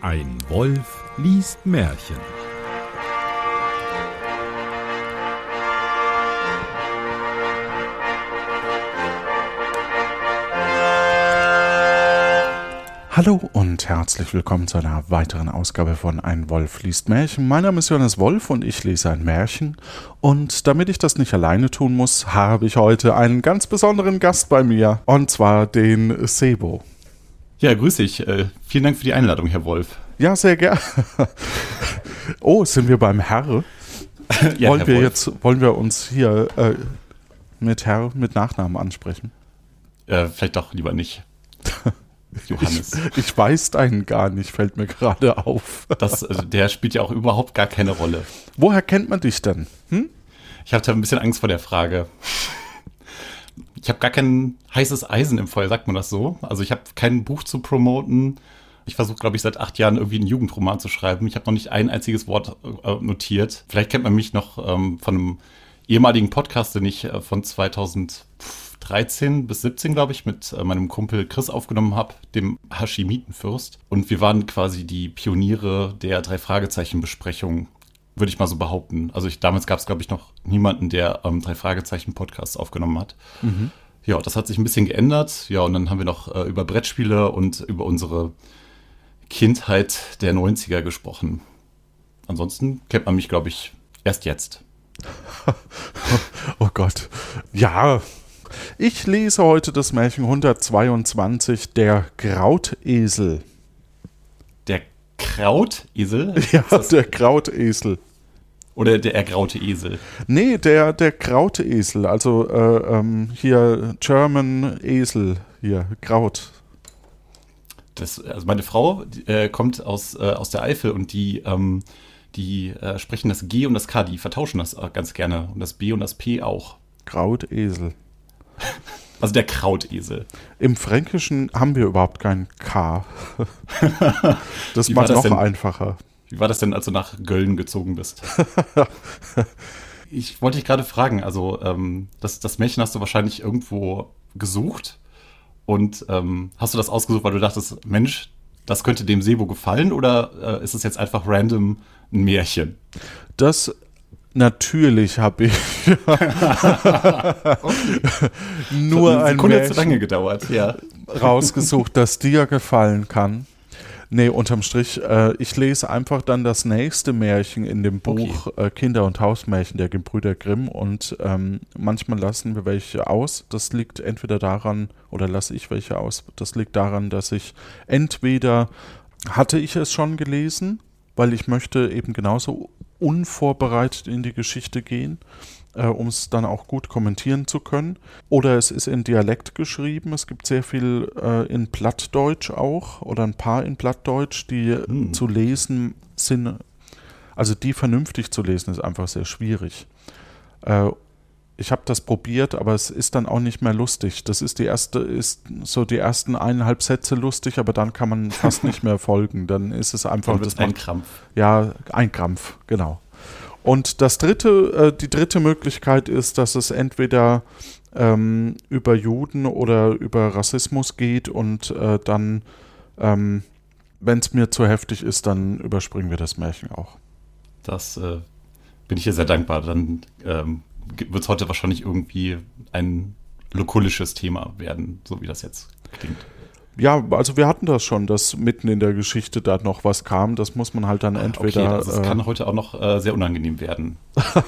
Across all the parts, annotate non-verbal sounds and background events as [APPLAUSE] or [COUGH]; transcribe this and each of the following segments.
Ein Wolf liest Märchen. Hallo und herzlich willkommen zu einer weiteren Ausgabe von Ein Wolf liest Märchen. Mein Name ist Johannes Wolf und ich lese ein Märchen. Und damit ich das nicht alleine tun muss, habe ich heute einen ganz besonderen Gast bei mir. Und zwar den Sebo. Ja, grüß dich. Äh, vielen Dank für die Einladung, Herr Wolf. Ja, sehr gerne. [LAUGHS] oh, sind wir beim Herr? ja, wollen Herr wir Wolf. jetzt, wollen wir uns hier äh, mit Herr, mit Nachnamen ansprechen? Äh, vielleicht doch lieber nicht. [LAUGHS] Johannes. Ich, ich weiß deinen gar nicht, fällt mir gerade auf. Das, [LAUGHS] also, der spielt ja auch überhaupt gar keine Rolle. Woher kennt man dich denn? Hm? Ich hatte ein bisschen Angst vor der Frage. Ich habe gar kein heißes Eisen im Feuer, sagt man das so? Also ich habe kein Buch zu promoten. Ich versuche, glaube ich, seit acht Jahren irgendwie einen Jugendroman zu schreiben. Ich habe noch nicht ein einziges Wort äh, notiert. Vielleicht kennt man mich noch ähm, von einem ehemaligen Podcast, den ich äh, von 2013 bis 17, glaube ich, mit äh, meinem Kumpel Chris aufgenommen habe, dem Hashimitenfürst. Und wir waren quasi die Pioniere der Drei-Fragezeichen-Besprechung würde ich mal so behaupten. Also ich, damals gab es, glaube ich, noch niemanden, der ähm, drei Fragezeichen Podcasts aufgenommen hat. Ja, das hat sich ein bisschen geändert. Ja, und dann haben wir noch äh, über Brettspiele und über unsere Kindheit der 90er gesprochen. Ansonsten kennt man mich, glaube ich, erst jetzt. [LAUGHS] Oh Gott. Ja. Ich lese heute das Märchen 122, der Krautesel. Der Krautesel [LAUGHS] Ja, der Krautesel. Oder der ergraute Esel? Nee, der, der Krautesel. Also äh, ähm, hier German Esel. Hier, Kraut. Das, also meine Frau äh, kommt aus, äh, aus der Eifel und die, ähm, die äh, sprechen das G und das K, die vertauschen das äh, ganz gerne. Und das B und das P auch. Krautesel. [LAUGHS] Also der Krautesel. Im Fränkischen haben wir überhaupt kein K. [LAUGHS] Das macht noch denn? einfacher. Wie war das denn, als du nach Gölln gezogen bist? [LAUGHS] ich wollte dich gerade fragen, also ähm, das, das Märchen hast du wahrscheinlich irgendwo gesucht und ähm, hast du das ausgesucht, weil du dachtest, Mensch, das könnte dem Sebo gefallen oder äh, ist es jetzt einfach random ein Märchen? Das natürlich habe ich [LAUGHS] nur ein Märchen zu lange gedauert, ja. rausgesucht, das dir gefallen kann. Nee, unterm Strich, äh, ich lese einfach dann das nächste Märchen in dem Buch äh, Kinder- und Hausmärchen der Gebrüder Grimm. Und ähm, manchmal lassen wir welche aus. Das liegt entweder daran, oder lasse ich welche aus, das liegt daran, dass ich entweder hatte ich es schon gelesen, weil ich möchte eben genauso unvorbereitet in die Geschichte gehen, äh, um es dann auch gut kommentieren zu können. Oder es ist in Dialekt geschrieben. Es gibt sehr viel äh, in Plattdeutsch auch oder ein paar in Plattdeutsch, die Hm. zu lesen sind. Also die vernünftig zu lesen ist einfach sehr schwierig. Äh, ich habe das probiert, aber es ist dann auch nicht mehr lustig. Das ist die erste, ist so die ersten eineinhalb Sätze lustig, aber dann kann man fast nicht [LAUGHS] mehr folgen. Dann ist es einfach, Dann das wird ein Krampf. ja, ein Krampf, genau. Und das dritte, äh, die dritte Möglichkeit ist, dass es entweder ähm, über Juden oder über Rassismus geht und äh, dann, ähm, wenn es mir zu heftig ist, dann überspringen wir das Märchen auch. Das äh, bin ich dir sehr dankbar. Dann ähm, wird es heute wahrscheinlich irgendwie ein lokulisches Thema werden, so wie das jetzt klingt. Ja, also wir hatten das schon, dass mitten in der Geschichte da noch was kam. Das muss man halt dann entweder. okay, also es äh, kann heute auch noch äh, sehr unangenehm werden.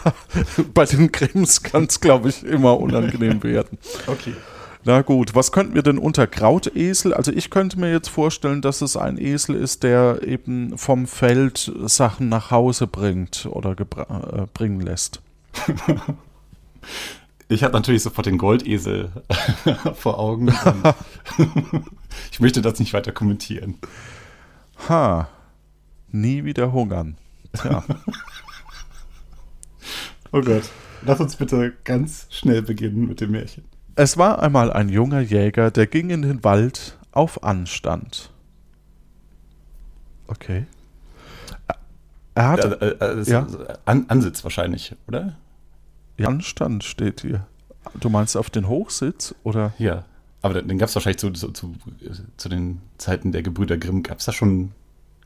[LAUGHS] bei den Grimms kann es, glaube ich, immer unangenehm [LAUGHS] werden. Okay. Na gut, was könnten wir denn unter Krautesel? Also ich könnte mir jetzt vorstellen, dass es ein Esel ist, der eben vom Feld Sachen nach Hause bringt oder äh, bringen lässt. [LAUGHS] Ich habe natürlich sofort den Goldesel [LAUGHS] vor Augen. [LAUGHS] ich möchte das nicht weiter kommentieren. Ha, nie wieder hungern. Tja, [LAUGHS] Oh Gott. Lass uns bitte ganz schnell beginnen mit dem Märchen. es war einmal ein junger Jäger, der ging in den Wald auf Anstand. Okay. Er hat Äh, äh, äh, Ja. An Ansitz wahrscheinlich, oder? Anstand steht hier. Du meinst auf den Hochsitz oder? Ja. Aber den, gab es wahrscheinlich zu, zu, zu, zu den Zeiten der Gebrüder Grimm. Gab es da schon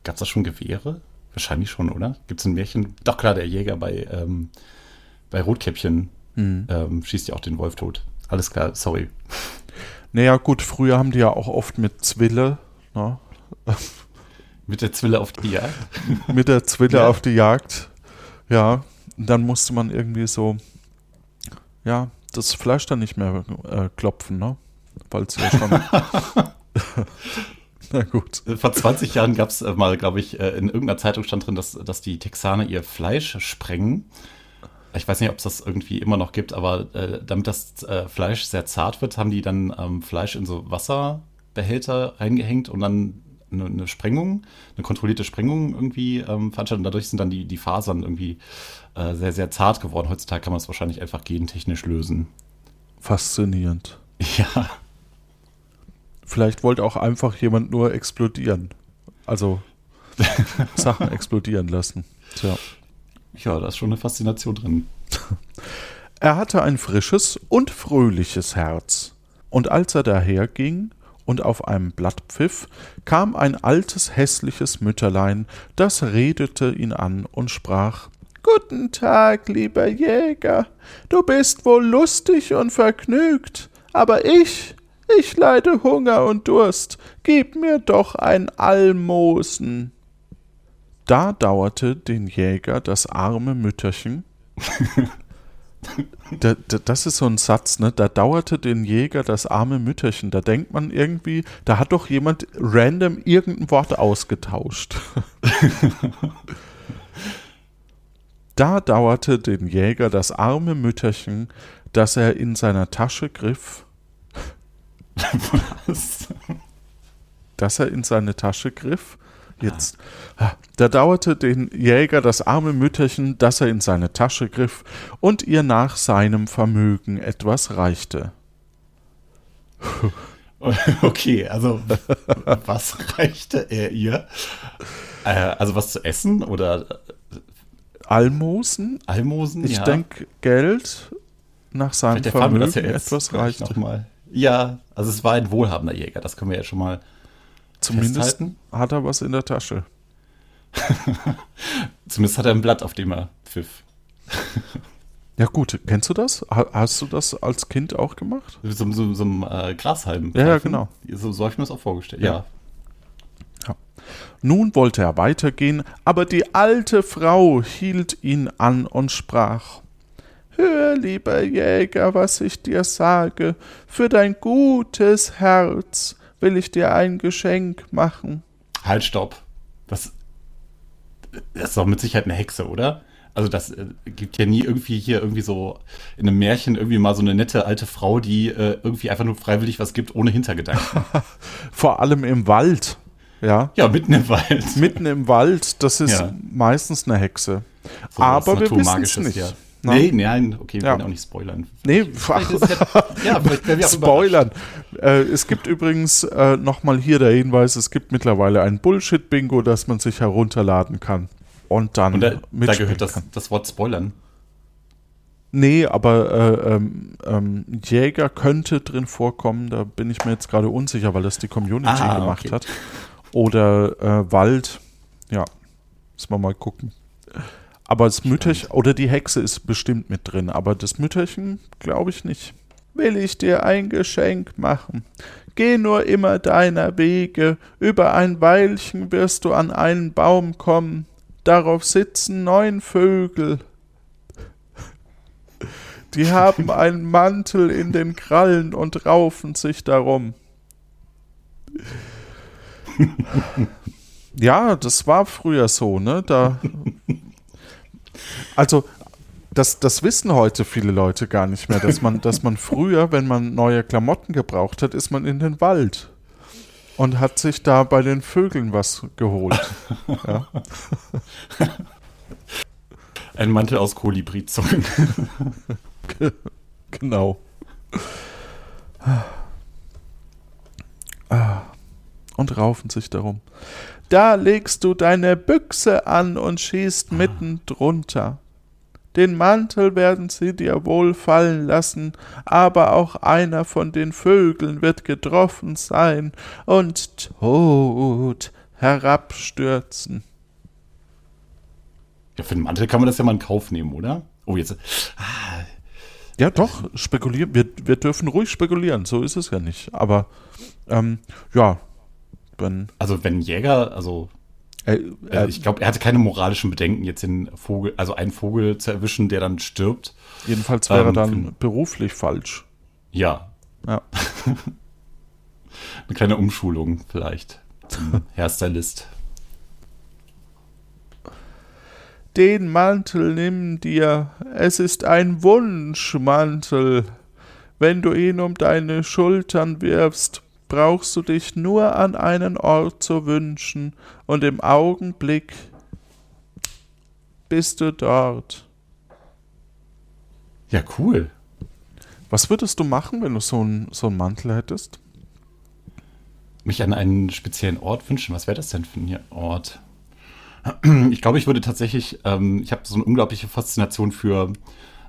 gab es da schon Gewehre? Wahrscheinlich schon, oder? Gibt es ein Märchen? Doch klar, der Jäger bei, ähm, bei Rotkäppchen mhm. ähm, schießt ja auch den Wolf tot. Alles klar, sorry. Naja, gut, früher haben die ja auch oft mit Zwille, ne? [LAUGHS] Mit der Zwille auf die Jagd? mit der Zwille ja. auf die Jagd. Ja, dann musste man irgendwie so, ja, das Fleisch dann nicht mehr äh, klopfen, ne? Weil es ja schon. [LAUGHS] Na gut. Vor 20 Jahren gab es äh, mal, glaube ich, äh, in irgendeiner Zeitung stand drin, dass, dass die Texaner ihr Fleisch sprengen. Ich weiß nicht, ob es das irgendwie immer noch gibt, aber äh, damit das äh, Fleisch sehr zart wird, haben die dann ähm, Fleisch in so Wasserbehälter reingehängt und dann eine, eine Sprengung, eine kontrollierte Sprengung irgendwie ähm, veranstaltet. Und dadurch sind dann die, die Fasern irgendwie äh, sehr, sehr zart geworden. Heutzutage kann man es wahrscheinlich einfach gentechnisch lösen. Faszinierend. [LAUGHS] Ja. Vielleicht wollte auch einfach jemand nur explodieren. Also [LAUGHS] Sachen explodieren lassen. Tja. Ja, da ist schon eine Faszination drin. Er hatte ein frisches und fröhliches Herz. Und als er daherging und auf einem Blatt pfiff, kam ein altes, hässliches Mütterlein, das redete ihn an und sprach Guten Tag, lieber Jäger, du bist wohl lustig und vergnügt, aber ich, ich leide Hunger und Durst, gib mir doch ein Almosen. Da dauerte den Jäger das arme Mütterchen. [LAUGHS] da, da, das ist so ein Satz, ne? Da dauerte den Jäger das arme Mütterchen. Da denkt man irgendwie, da hat doch jemand random irgendein Wort ausgetauscht. [LAUGHS] Da dauerte den Jäger das arme Mütterchen, dass er in seiner Tasche griff. Was? Dass er in seine Tasche griff. Jetzt, ah. da dauerte den Jäger das arme Mütterchen, dass er in seine Tasche griff und ihr nach seinem Vermögen etwas reichte. [LAUGHS] Okay, also was reichte er ihr? Äh, also was zu essen oder Almosen. Almosen, Ich ja. denke, Geld nach seinem Vermögen das ja etwas reicht. Nochmal. Ja, also es war ein wohlhabender Jäger, das können wir ja schon mal Zumindest festhalten. hat er was in der Tasche. [LAUGHS] Zumindest hat er ein Blatt, auf dem er pfiff. [LAUGHS] Ja gut, kennst du das? Hast du das als Kind auch gemacht? So, so, so ein äh, Grashalm. Ja, ja, genau. So, so habe ich mir das auch vorgestellt. Ja. ja. Nun wollte er weitergehen, aber die alte Frau hielt ihn an und sprach Hör, lieber Jäger, was ich dir sage, für dein gutes Herz will ich dir ein Geschenk machen. Halt, stopp. Das, das ist doch mit Sicherheit eine Hexe, oder? Also das äh, gibt ja nie irgendwie hier irgendwie so in einem Märchen irgendwie mal so eine nette alte Frau, die äh, irgendwie einfach nur freiwillig was gibt, ohne Hintergedanken. [LAUGHS] Vor allem im Wald. Ja. Ja, mitten im Wald. [LAUGHS] Mitten im Wald, das ist ja. meistens eine Hexe. So Aber wir wissen es nicht. Ja. Nee, nein, okay, wir ja. auch nicht spoilern. Nee, [LAUGHS] ja, ja spoilern. Äh, es gibt übrigens äh, nochmal hier der Hinweis, es gibt mittlerweile ein Bullshit-Bingo, das man sich herunterladen kann. Und dann Und da, da gehört das, das Wort spoilern. Nee, aber äh, ähm, ähm, Jäger könnte drin vorkommen, da bin ich mir jetzt gerade unsicher, weil das die Community ah, gemacht okay. hat. Oder äh, Wald. Ja, müssen wir mal gucken. Aber das Mütterchen, oder die Hexe ist bestimmt mit drin, aber das Mütterchen glaube ich nicht. Will ich dir ein Geschenk machen? Geh nur immer deiner Wege, über ein Weilchen wirst du an einen Baum kommen, darauf sitzen neun Vögel. Die [LAUGHS] haben einen Mantel in den Krallen und raufen sich darum ja, das war früher so, ne? Da. Also, das, das wissen heute viele Leute gar nicht mehr, dass man, dass man früher, wenn man neue Klamotten gebraucht hat, ist man in den Wald und hat sich da bei den Vögeln was geholt. Ja. [LAUGHS] Ein Mantel aus Kolibrizungen. [LAUGHS] genau. Ah und raufen sich darum. Da legst du deine Büchse an und schießt ah. mitten drunter. Den Mantel werden sie dir wohl fallen lassen, aber auch einer von den Vögeln wird getroffen sein, und tot herabstürzen. Ja, für den Mantel kann man das ja mal in Kauf nehmen, oder? Oh, jetzt. Ah. Ja, doch, spekulieren. Wir, wir dürfen ruhig spekulieren, so ist es ja nicht. Aber ähm, ja, wenn. Also wenn Jäger, also äh, äh, ich glaube, er hatte keine moralischen Bedenken, jetzt den Vogel, also einen Vogel zu erwischen, der dann stirbt. Jedenfalls wäre ähm, dann beruflich falsch. Ja. Ja. [LAUGHS] Eine kleine Umschulung vielleicht zum [LAUGHS] Hairstylist. Den Mantel nimm dir, es ist ein Wunschmantel. Wenn du ihn um deine Schultern wirfst, brauchst du dich nur an einen Ort zu wünschen, und im Augenblick bist du dort. Ja, cool. Was würdest du machen, wenn du so einen so Mantel hättest? Mich an einen speziellen Ort wünschen. Was wäre das denn für ein Ort? Ich glaube, ich würde tatsächlich, ähm, ich habe so eine unglaubliche Faszination für,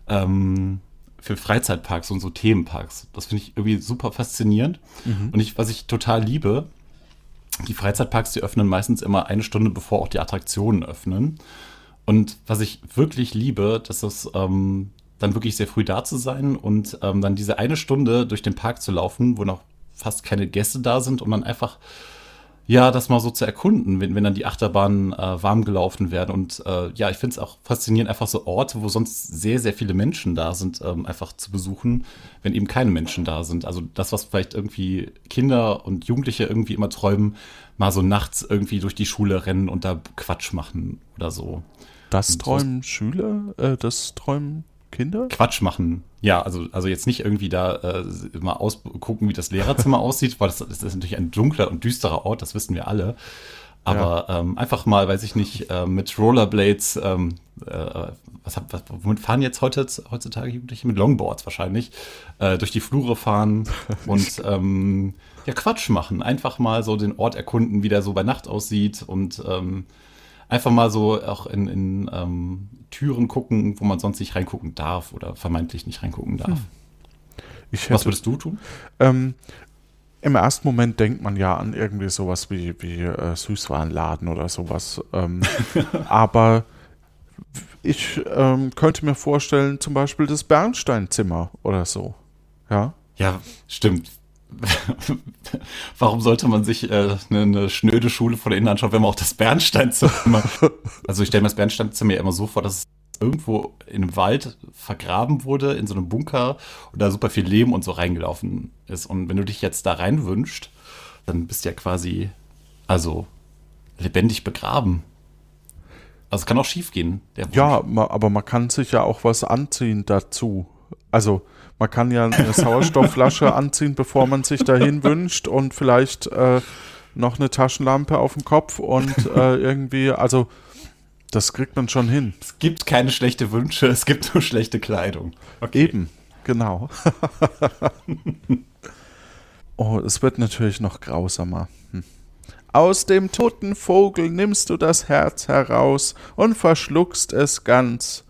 ähm, für Freizeitparks und so Themenparks. Das finde ich irgendwie super faszinierend. Mhm. Und ich, was ich total liebe, die Freizeitparks, die öffnen meistens immer eine Stunde, bevor auch die Attraktionen öffnen. Und was ich wirklich liebe, dass das ähm, dann wirklich sehr früh da zu sein und ähm, dann diese eine Stunde durch den Park zu laufen, wo noch fast keine Gäste da sind und dann einfach ja, das mal so zu erkunden, wenn, wenn dann die Achterbahnen äh, warm gelaufen werden. Und äh, ja, ich finde es auch faszinierend, einfach so Orte, wo sonst sehr, sehr viele Menschen da sind, ähm, einfach zu besuchen, wenn eben keine Menschen da sind. Also das, was vielleicht irgendwie Kinder und Jugendliche irgendwie immer träumen, mal so nachts irgendwie durch die Schule rennen und da Quatsch machen oder so. Das träumen Schüler? Äh, das träumen Kinder? Quatsch machen. Ja, also, also jetzt nicht irgendwie da äh, mal ausgucken, wie das Lehrerzimmer [LAUGHS] aussieht, weil das, das, ist natürlich ein dunkler und düsterer Ort, das wissen wir alle. Aber ja. ähm, einfach mal, weiß ich nicht, äh, mit Rollerblades, ähm, äh, was, was, womit fahren jetzt heute, heutzutage Jugendliche? Mit Longboards wahrscheinlich, äh, durch die Flure fahren [LAUGHS] und ähm, ja, Quatsch machen. Einfach mal so den Ort erkunden, wie der so bei Nacht aussieht und ähm, einfach mal so auch in, in ähm, Türen gucken, wo man sonst nicht reingucken darf oder vermeintlich nicht reingucken darf. Hm. Hätte, Was würdest du tun? Ähm, Im ersten Moment denkt man ja an irgendwie sowas wie, wie äh, Süßwarenladen oder sowas. Ähm, [LAUGHS] aber ich ähm, könnte mir vorstellen, zum Beispiel das Bernsteinzimmer oder so. Ja. Ja, stimmt. [LAUGHS] Warum sollte man sich äh, eine, eine, schnöde Schule von innen anschauen, wenn man auch das Bernsteinzimmer. [LAUGHS] also ich stelle mir das Bernsteinzimmer ja immer so vor, dass es irgendwo in einem Wald vergraben wurde, in so einem Bunker und da super viel Leben und so reingelaufen ist. Und wenn du dich jetzt da rein wünschst, dann bist du ja quasi, also lebendig begraben. Also es kann auch schief gehen. ja, aber man kann sich ja auch was anziehen dazu. Also man kann ja eine Sauerstoffflasche [LAUGHS] anziehen, bevor man sich dahin wünscht und vielleicht äh, noch eine Taschenlampe auf dem Kopf und äh, irgendwie, also das kriegt man schon hin. Es gibt keine schlechte Wünsche, es gibt nur schlechte Kleidung. Okay. Eben, genau. [LAUGHS] oh, es wird natürlich noch grausamer. Hm. Aus dem toten Vogel nimmst du das Herz heraus und verschluckst es ganz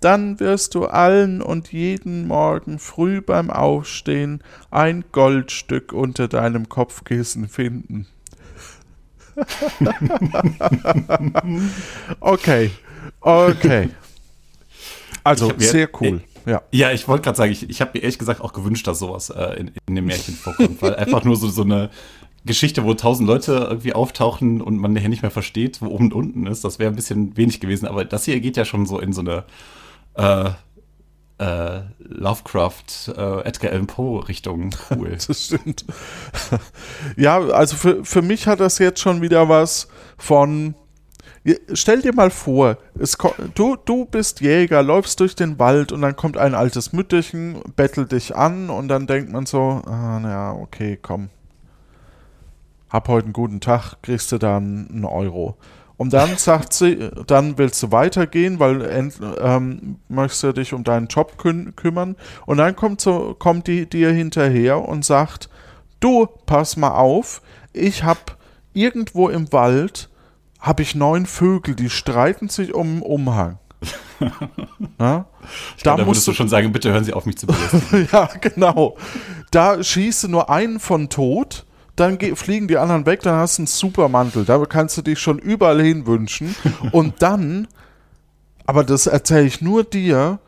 dann wirst du allen und jeden Morgen früh beim Aufstehen ein Goldstück unter deinem Kopfkissen finden. [LAUGHS] okay, okay. Also sehr cool. Ja. ja, ich wollte gerade sagen, ich, ich habe mir ehrlich gesagt auch gewünscht, dass sowas äh, in, in dem Märchen vorkommt, weil einfach nur so, so eine Geschichte, wo tausend Leute irgendwie auftauchen und man hier nicht mehr versteht, wo oben und unten ist, das wäre ein bisschen wenig gewesen. Aber das hier geht ja schon so in so eine äh, äh, Lovecraft, äh, Edgar Allan Poe Richtung. Cool. [LAUGHS] das stimmt. ja, also für, für mich hat das jetzt schon wieder was von. Stell dir mal vor, du, du bist Jäger, läufst durch den Wald und dann kommt ein altes Mütterchen, bettelt dich an und dann denkt man so, ah, naja, okay, komm. Hab heute einen guten Tag, kriegst du dann einen Euro. Und dann sagt sie, dann willst du weitergehen, weil ähm, möchtest du dich um deinen Job kü kümmern. Und dann kommt, so, kommt die dir hinterher und sagt, du, pass mal auf, ich habe irgendwo im Wald, habe ich neun Vögel, die streiten sich um den Umhang. [LAUGHS] ja? Ich da, glaub, da würdest du schon sagen, bitte hören Sie auf mich zu belästigen. [LAUGHS] ja, genau. Da schieße nur einen von tot dann fliegen die anderen weg, dann hast du einen Supermantel, da kannst du dich schon überall hin wünschen. [LAUGHS] Und dann, aber das erzähle ich nur dir,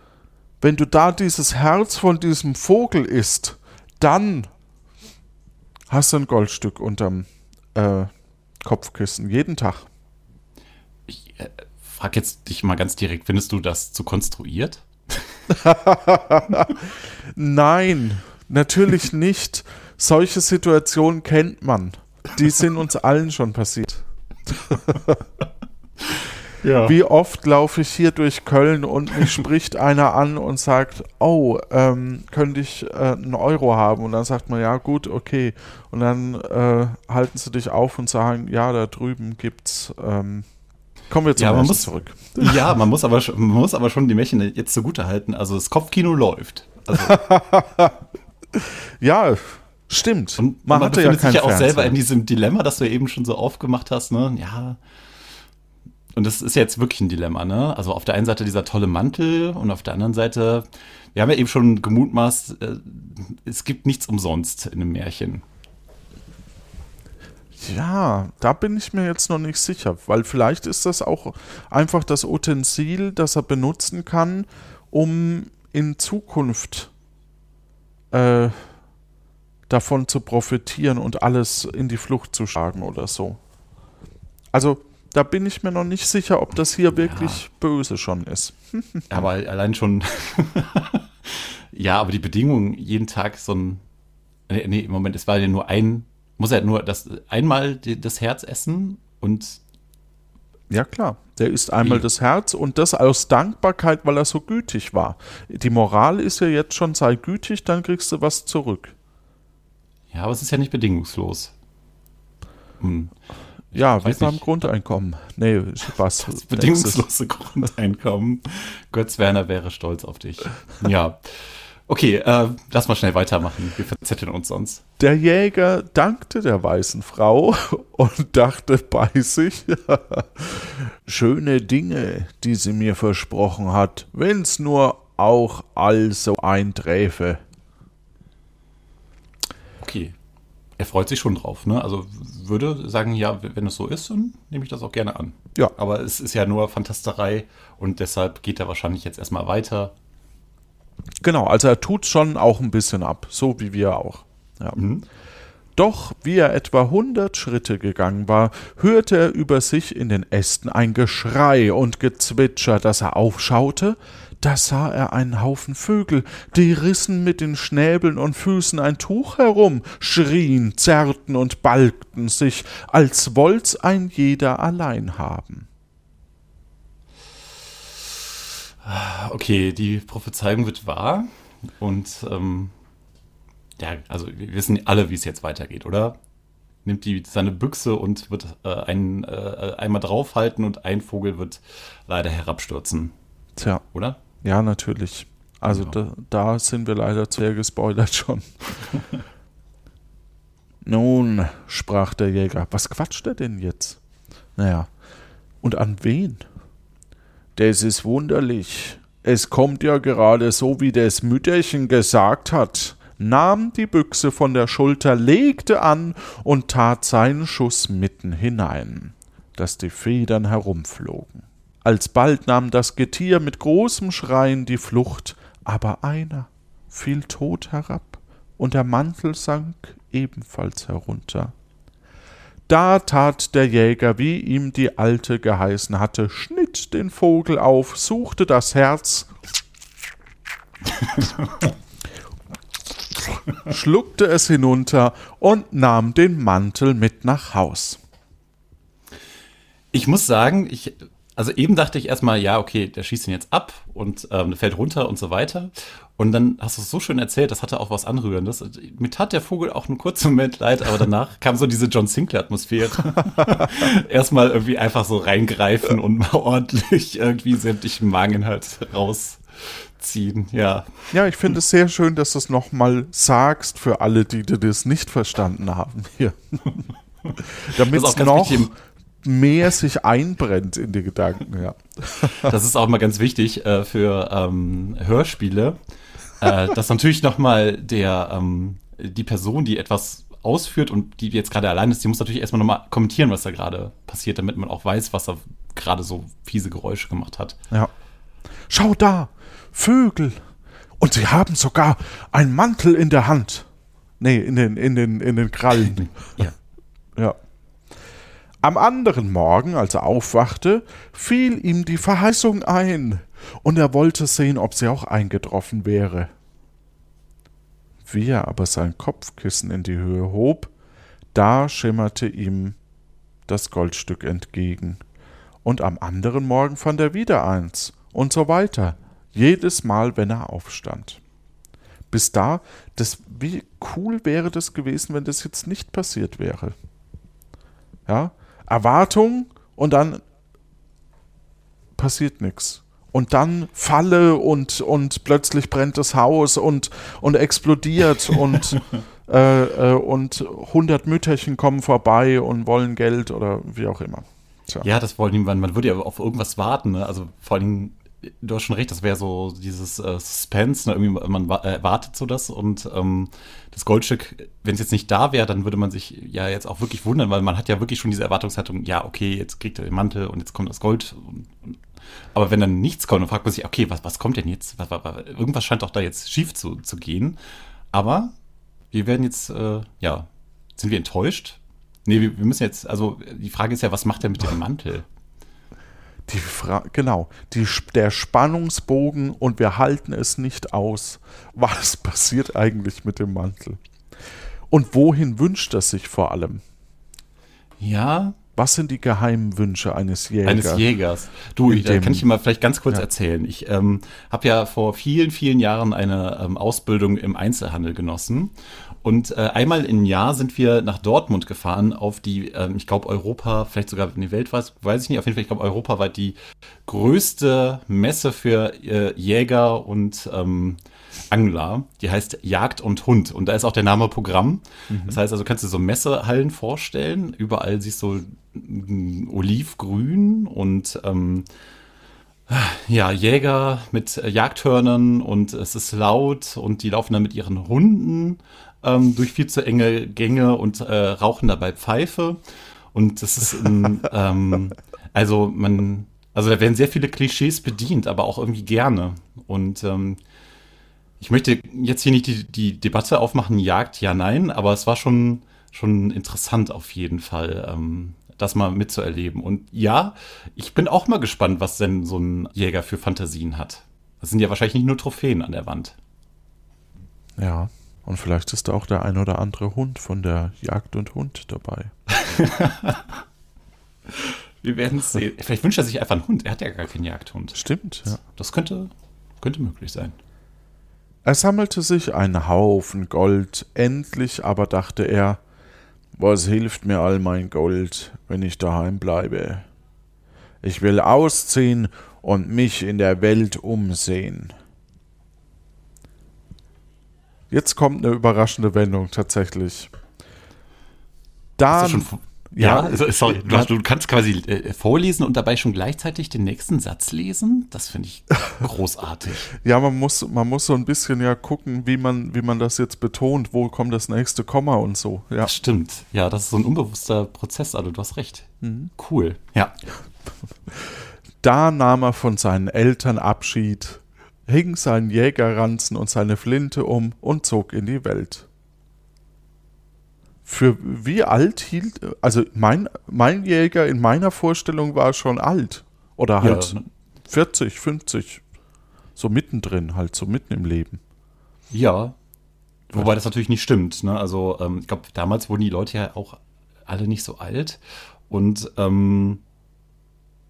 wenn du da dieses Herz von diesem Vogel isst, dann hast du ein Goldstück unterm äh, Kopfkissen, jeden Tag. Ich äh, frage jetzt dich mal ganz direkt, findest du das zu konstruiert? [LAUGHS] Nein, natürlich [LAUGHS] nicht. Solche Situationen kennt man. Die sind uns allen schon passiert. ja. Wie oft laufe ich hier durch Köln und mich spricht einer an und sagt, oh, ähm, könnte ich äh, einen Euro haben? Und dann sagt man, ja gut, okay. Und dann äh, halten sie dich auf und sagen, ja, da drüben gibt's. Ähm, kommen wir zum ja, man muss, zurück. Ja, man muss, aber, man muss aber schon die Märchen jetzt zugute halten. Also das Kopfkino läuft. Also. [LAUGHS] ja, Stimmt. Und man, man befindet ja sich ja auch selber in diesem Dilemma, das du eben schon so aufgemacht hast, ne? Ja. Und das ist jetzt wirklich ein Dilemma, ne? Also auf der einen Seite dieser tolle Mantel und auf der anderen Seite, wir haben ja eben schon gemutmaßt, äh, es gibt nichts umsonst in einem Märchen. Ja, da bin ich mir jetzt noch nicht sicher, weil vielleicht ist das auch einfach das Utensil, das er benutzen kann, um in Zukunft äh, davon zu profitieren und alles in die Flucht zu schlagen oder so. Also, da bin ich mir noch nicht sicher, ob das hier wirklich ja. böse schon ist. [LAUGHS] aber allein schon. [LAUGHS] ja, aber die Bedingungen, jeden Tag so ein. Nee, im Moment, es war ja nur ein. Muss er nur das einmal die, das Herz essen und. Ja, klar. Der isst einmal das Herz und das aus Dankbarkeit, weil er so gütig war. Die Moral ist ja jetzt schon, sei gütig, dann kriegst du was zurück. Ja, aber es ist ja nicht bedingungslos. Hm. Ja, wie beim Grundeinkommen. Nee, Spaß. [LAUGHS] Das bedingungslose Grundeinkommen. Götz Werner wäre stolz auf dich. Ja. Okay, äh, lass mal schnell weitermachen. Wir verzetteln uns sonst. Der Jäger dankte der weißen Frau [LAUGHS] und dachte bei sich, [LAUGHS] schöne Dinge, die sie mir versprochen hat, wenn's nur auch also einträfe. Okay. Er freut sich schon drauf, ne? Also würde sagen, ja, wenn es so ist, dann nehme ich das auch gerne an. Ja. Aber es ist ja nur Fantasterei und deshalb geht er wahrscheinlich jetzt erstmal weiter. Genau, also er tut schon auch ein bisschen ab, so wie wir auch. Ja. Mhm. Doch wie er etwa hundert Schritte gegangen war, hörte er über sich in den Ästen ein Geschrei und Gezwitscher, dass er aufschaute, da sah er einen Haufen Vögel, die rissen mit den Schnäbeln und Füßen ein Tuch herum, schrien, zerrten und balgten sich, als wollt's ein jeder allein haben. Okay, die Prophezeiung wird wahr und ähm, ja, also wir wissen alle, wie es jetzt weitergeht, oder? Nimmt die seine Büchse und wird äh, ein, äh, einmal draufhalten und ein Vogel wird leider herabstürzen. Tja. Oder? Ja, natürlich. Also ja. da, da, sind wir leider sehr gespoilert schon. [LAUGHS] Nun, sprach der Jäger, was quatscht er denn jetzt? Naja, und an wen? Das ist wunderlich. Es kommt ja gerade so, wie das Mütterchen gesagt hat, nahm die Büchse von der Schulter, legte an und tat seinen Schuss mitten hinein, dass die Federn herumflogen. Alsbald nahm das Getier mit großem Schreien die Flucht, aber einer fiel tot herab, und der Mantel sank ebenfalls herunter. Da tat der Jäger, wie ihm die Alte geheißen hatte, schnitt den Vogel auf, suchte das Herz, [LAUGHS] schluckte es hinunter und nahm den Mantel mit nach Haus. Ich muss sagen, ich also eben dachte ich erstmal, ja, okay, der schießt ihn jetzt ab und ähm, fällt runter und so weiter. Und dann hast du es so schön erzählt, das hatte auch was Anrührendes. Mir tat der Vogel auch einen kurzen [LAUGHS] Moment leid, aber danach kam so diese John Sinclair-Atmosphäre. [LAUGHS] Erstmal irgendwie einfach so reingreifen und mal ordentlich irgendwie sämtlichen Mageninhalt rausziehen, ja. Ja, ich finde es sehr schön, dass du es nochmal sagst für alle, die, die das nicht verstanden haben hier. [LAUGHS] Damit es noch mehr sich einbrennt in die Gedanken, ja. [LAUGHS] Das ist auch mal ganz wichtig äh, für ähm, Hörspiele, äh, dass natürlich nochmal der, ähm, die Person, die etwas ausführt und die jetzt gerade allein ist, die muss natürlich erstmal nochmal kommentieren, was da gerade passiert, damit man auch weiß, was er gerade so fiese Geräusche gemacht hat. Ja. Schau da, Vögel. Und sie haben sogar einen Mantel in der Hand. Nee, in den, in den, in den Krallen. [LAUGHS] Ja. Ja. Am anderen Morgen, als er aufwachte, fiel ihm die Verheißung ein, und er wollte sehen, ob sie auch eingetroffen wäre. Wie er aber sein Kopfkissen in die Höhe hob, da schimmerte ihm das Goldstück entgegen. Und am anderen Morgen fand er wieder eins, und so weiter, jedes Mal, wenn er aufstand. Bis da, das, wie cool wäre das gewesen, wenn das jetzt nicht passiert wäre. Ja, Erwartung und dann passiert nichts. Und dann Falle und, und plötzlich brennt das Haus und, und explodiert [LAUGHS] und, äh, äh, und 100 Mütterchen kommen vorbei und wollen Geld oder wie auch immer. Tja. Ja, das wollen die, man, man würde ja auf irgendwas warten. Ne? Also vor allem du hast schon recht, das wäre so dieses äh, Suspense, ne? irgendwie man äh, wartet so das und ähm, das Goldstück, wenn es jetzt nicht da wäre, dann würde man sich ja jetzt auch wirklich wundern, weil man hat ja wirklich schon diese Erwartungshaltung, ja, okay, jetzt kriegt er den Mantel und jetzt kommt das Gold. Und, und, aber wenn dann nichts kommt, dann fragt man sich, okay, was, was kommt denn jetzt? Was, was, irgendwas scheint doch da jetzt schief zu, zu gehen. Aber wir werden jetzt, äh, ja, sind wir enttäuscht? Nee, wir, wir müssen jetzt, also die Frage ist ja, was macht er mit dem Mantel? Die Fra genau, die, der Spannungsbogen und wir halten es nicht aus. Was [LAUGHS] passiert eigentlich mit dem Mantel? Und wohin wünscht er sich vor allem? Ja. Was sind die geheimen Wünsche eines Jägers? Eines Jägers. Du, ich, da kann ich dir mal vielleicht ganz kurz ja. erzählen. Ich ähm, habe ja vor vielen, vielen Jahren eine ähm, Ausbildung im Einzelhandel genossen und äh, einmal im Jahr sind wir nach Dortmund gefahren auf die, ähm, ich glaube, Europa, vielleicht sogar in die Welt, weiß, weiß ich nicht, auf jeden Fall, ich glaube, europaweit die größte Messe für äh, Jäger und ähm, Angler. Die heißt Jagd und Hund. Und da ist auch der Name Programm. Mhm. Das heißt also, kannst du so Messehallen vorstellen. Überall siehst du mm, olivgrün und ähm, ja, Jäger mit Jagdhörnern und es ist laut und die laufen dann mit ihren Hunden ähm, durch viel zu enge Gänge und äh, rauchen dabei Pfeife. Und das ist ein, [LAUGHS] ähm, also man, also da werden sehr viele Klischees bedient, aber auch irgendwie gerne. Und ähm, ich möchte jetzt hier nicht die, die Debatte aufmachen, Jagd, ja, nein, aber es war schon, schon interessant auf jeden Fall, ähm, das mal mitzuerleben. Und ja, ich bin auch mal gespannt, was denn so ein Jäger für Fantasien hat. Das sind ja wahrscheinlich nicht nur Trophäen an der Wand. Ja. Und vielleicht ist da auch der ein oder andere Hund von der Jagd und Hund dabei. [LAUGHS] Wir werden es sehen. Vielleicht wünscht er sich einfach einen Hund. Er hat ja gar keinen Jagdhund. Stimmt, ja. Das könnte, könnte möglich sein. Er sammelte sich einen Haufen Gold. Endlich aber dachte er, was hilft mir all mein Gold, wenn ich daheim bleibe? Ich will ausziehen und mich in der Welt umsehen. Jetzt kommt eine überraschende Wendung tatsächlich. Dann. Ja, ja, sorry, du, du, kannst quasi äh, vorlesen und dabei schon gleichzeitig den nächsten Satz lesen. Das finde ich [LAUGHS] großartig. ja, man muss, man muss so ein bisschen ja gucken, wie man, wie man das jetzt betont, wo kommt das nächste Komma und so. Ja. Das stimmt. Ja, das ist so ein unbewusster Prozess, also du hast recht. Mhm. Cool. Ja. [LAUGHS] Da nahm er von seinen Eltern Abschied hing seinen Jägerranzen und seine Flinte um und zog in die Welt. Für wie alt hielt, also mein, mein Jäger in meiner Vorstellung war schon alt. Oder halt ja. 40, 50. So mittendrin, halt so mitten im Leben. Ja. Wobei das natürlich nicht stimmt. Ne? Also, ähm, ich glaube, damals wurden die Leute ja auch alle nicht so alt. Und ähm,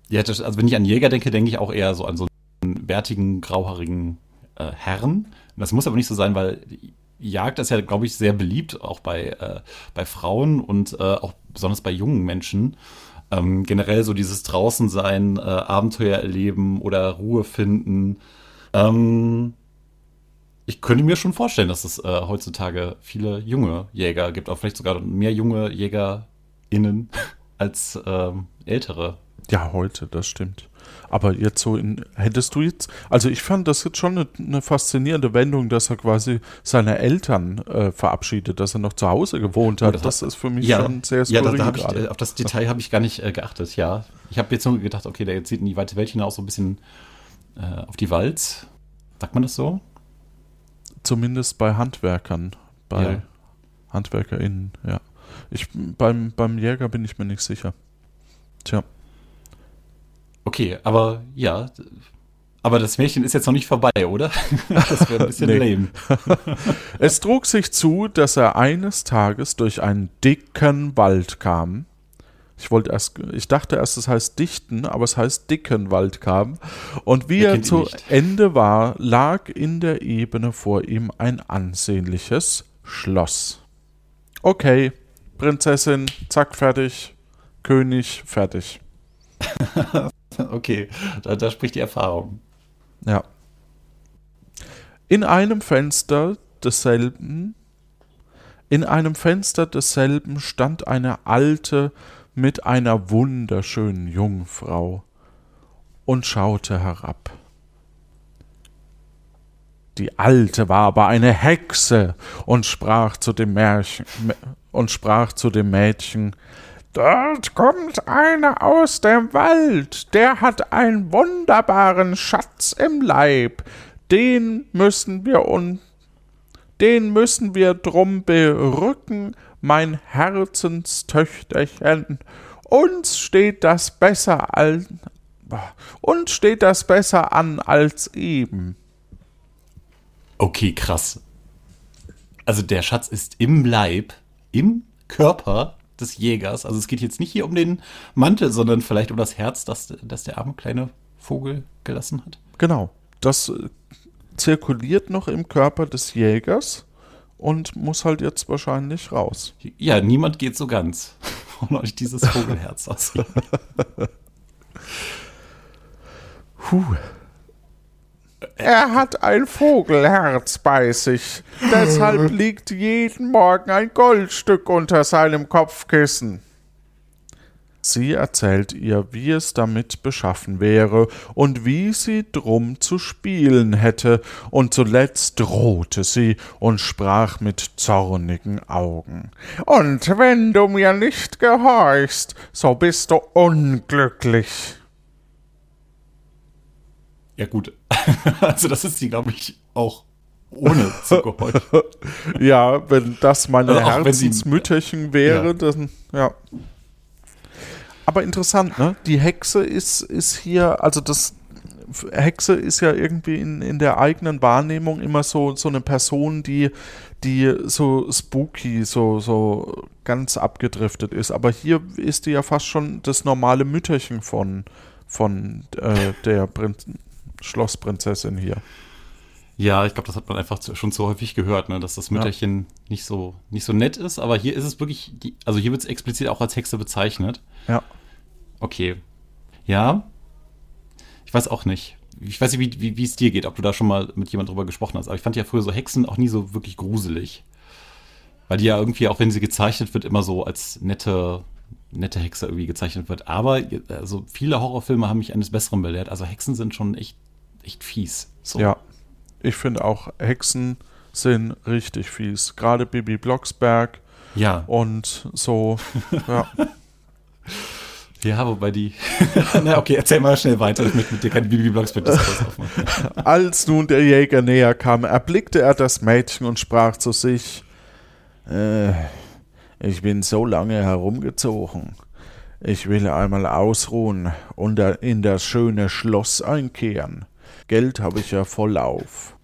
ja, das, also wenn ich an Jäger denke, denke ich auch eher so an so bärtigen, grauhaarigen äh, Herren. Das muss aber nicht so sein, weil Jagd ist ja, glaube ich, sehr beliebt, auch bei, äh, bei Frauen und äh, auch besonders bei jungen Menschen. Ähm, generell so dieses Draußensein, äh, Abenteuer erleben oder Ruhe finden. Ähm, ich könnte mir schon vorstellen, dass es äh, heutzutage viele junge Jäger gibt, auch vielleicht sogar mehr junge JägerInnen [LAUGHS] als ähm, ältere. Ja, heute, das stimmt. Aber jetzt so in, hättest du jetzt, also ich fand das jetzt schon eine, eine faszinierende Wendung, dass er quasi seine Eltern äh, verabschiedet, dass er noch zu Hause gewohnt hat. Das das, ist für mich Ja, schon sehr ja da, skurril da ich, äh, auf das Detail habe ich gar nicht äh, geachtet, ja. Ich habe jetzt nur gedacht, okay, der zieht in die weite Welt hinaus so ein bisschen äh, auf die Walz. Sagt man das so? Zumindest bei Handwerkern, bei Ja. HandwerkerInnen, ja. Ich, beim, beim Jäger bin ich mir nicht sicher. Tja. Okay, aber ja. Aber das Märchen ist jetzt noch nicht vorbei, oder? [LAUGHS] Das wäre ein bisschen [LAUGHS] lame. [LAUGHS] Es trug sich zu, dass er eines Tages durch einen dicken Wald kam. Ich wollte erst, ich dachte erst, es heißt dichten, aber es heißt dicken Wald kam. Und wie er zu? Ende war, lag in der Ebene vor ihm ein ansehnliches Schloss. Okay, Prinzessin, zack, fertig. König, fertig. [LAUGHS] Okay, da, da spricht die Erfahrung. Ja. In einem Fenster desselben, in einem Fenster desselben stand eine alte mit einer wunderschönen Jungfrau und schaute herab. Die Alte war aber eine Hexe und sprach zu dem Märchen und sprach zu dem Mädchen, Dort kommt einer aus dem Wald, der hat einen wunderbaren Schatz im Leib. Den müssen wir un den müssen wir drum berücken, mein Herzenstöchterchen. Uns steht das besser al uns steht das besser an als eben. Okay, krass. Also der Schatz ist im Leib, im Körper des Jägers. Also es geht jetzt nicht hier um den Mantel, sondern vielleicht um das Herz, das, das der arme kleine Vogel gelassen hat. Genau. Das äh, zirkuliert noch im Körper des Jägers und muss halt jetzt wahrscheinlich raus. Ja, niemand geht so ganz von euch dieses [LAUGHS] Vogelherz aus. Puh. Er hat ein Vogelherz bei sich. Deshalb [LAUGHS] liegt jeden Morgen ein Goldstück unter seinem Kopfkissen. Sie erzählt ihr, wie es damit beschaffen wäre und wie sie drum zu spielen hätte, und zuletzt drohte sie und sprach mit zornigen Augen. Und wenn du mir nicht gehorchst, so bist du unglücklich. Ja, gut. [LAUGHS] Also, das ist die, glaube ich, auch ohne zu gehorchen. [LAUGHS] Ja, wenn das meine Also Herzensmütterchen wäre, Ja. dann ja. Aber interessant, ne? Die Hexe ist, ist hier, also das Hexe ist ja irgendwie in, in der eigenen Wahrnehmung immer so, so eine Person, die, die so spooky, so, so ganz abgedriftet ist. Aber hier ist die ja fast schon das normale Mütterchen von, von äh, der Prinz Schlossprinzessin hier. Ja, ich glaube, das hat man einfach schon zu häufig gehört, ne? dass das Mütterchen nicht, so, nicht so nett ist. Aber hier ist es wirklich, die, also hier wird es explizit auch als Hexe bezeichnet. Ja. Okay. Ja. Ich weiß auch nicht. Ich weiß nicht, wie, wie, wie es dir geht, ob du da schon mal mit jemand drüber gesprochen hast. Aber ich fand ja früher so Hexen auch nie so wirklich gruselig. Weil die ja irgendwie, auch wenn sie gezeichnet wird, immer so als nette, nette Hexe irgendwie gezeichnet wird. Aber also viele Horrorfilme haben mich eines Besseren belehrt. Also Hexen sind schon echt, echt fies. So. Ja, ich finde auch, Hexen sind richtig fies. Gerade Bibi Blocksberg Ja. und so. [LAUGHS] ja. Ja, wobei die. [LAUGHS] Na, okay, erzähl mal schnell weiter. Ich möchte mit dir keine Bibi Blocksberg aufmachen. [LAUGHS] Als nun der Jäger näher kam, erblickte er das Mädchen und sprach zu sich: äh, Ich bin so lange herumgezogen. Ich will einmal ausruhen und in das schöne Schloss einkehren. Geld habe ich ja vollauf.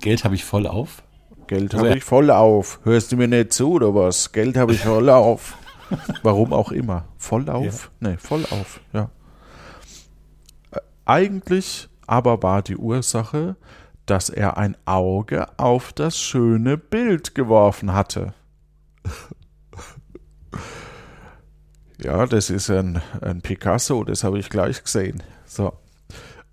Geld habe ich voll auf. Geld Also habe er- ich voll auf. Hörst du mir nicht zu oder was? Geld habe ich voll auf. Warum auch immer. Voll auf? Nee, voll auf, ja. Äh, Eigentlich aber war die Ursache, dass er ein Auge auf das schöne Bild geworfen hatte. Ja, das ist ein, ein Picasso, das habe ich gleich gesehen. So.